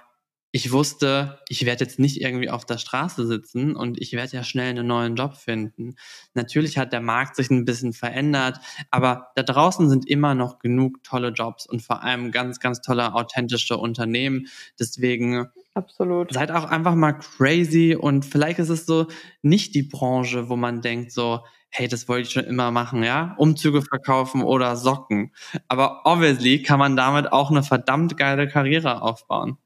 ich wusste, ich werde jetzt nicht irgendwie auf der Straße sitzen und ich werde ja schnell einen neuen Job finden. Natürlich hat der Markt sich ein bisschen verändert, aber da draußen sind immer noch genug tolle Jobs und vor allem ganz, ganz tolle, authentische Unternehmen. Deswegen Absolut. seid auch einfach mal crazy und vielleicht ist es so nicht die Branche, wo man denkt so, hey, das wollte ich schon immer machen, ja? Umzüge verkaufen oder Socken. Aber obviously kann man damit auch eine verdammt geile Karriere aufbauen.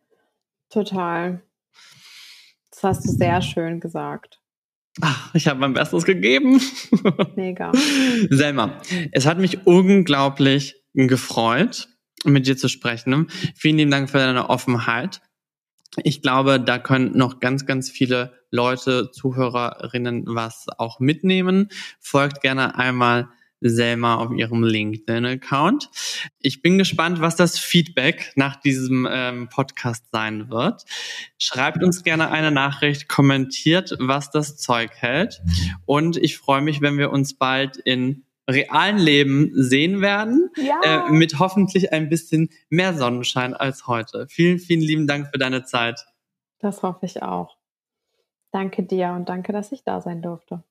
Total. Das hast du sehr schön gesagt. Ach, ich habe mein Bestes gegeben. Mega. Selma, es hat mich unglaublich gefreut, mit dir zu sprechen. Vielen lieben Dank für deine Offenheit. Ich glaube, da können noch ganz, ganz viele Leute, Zuhörerinnen was auch mitnehmen. Folgt gerne einmal Selma auf ihrem LinkedIn-Account. Ich bin gespannt, was das Feedback nach diesem ähm, Podcast sein wird. Schreibt uns gerne eine Nachricht, kommentiert, was das Zeug hält. Und ich freue mich, wenn wir uns bald in realen Leben sehen werden, ja. äh, mit hoffentlich ein bisschen mehr Sonnenschein als heute. Vielen, vielen lieben Dank für deine Zeit. Das hoffe ich auch. Danke dir und danke, dass ich da sein durfte.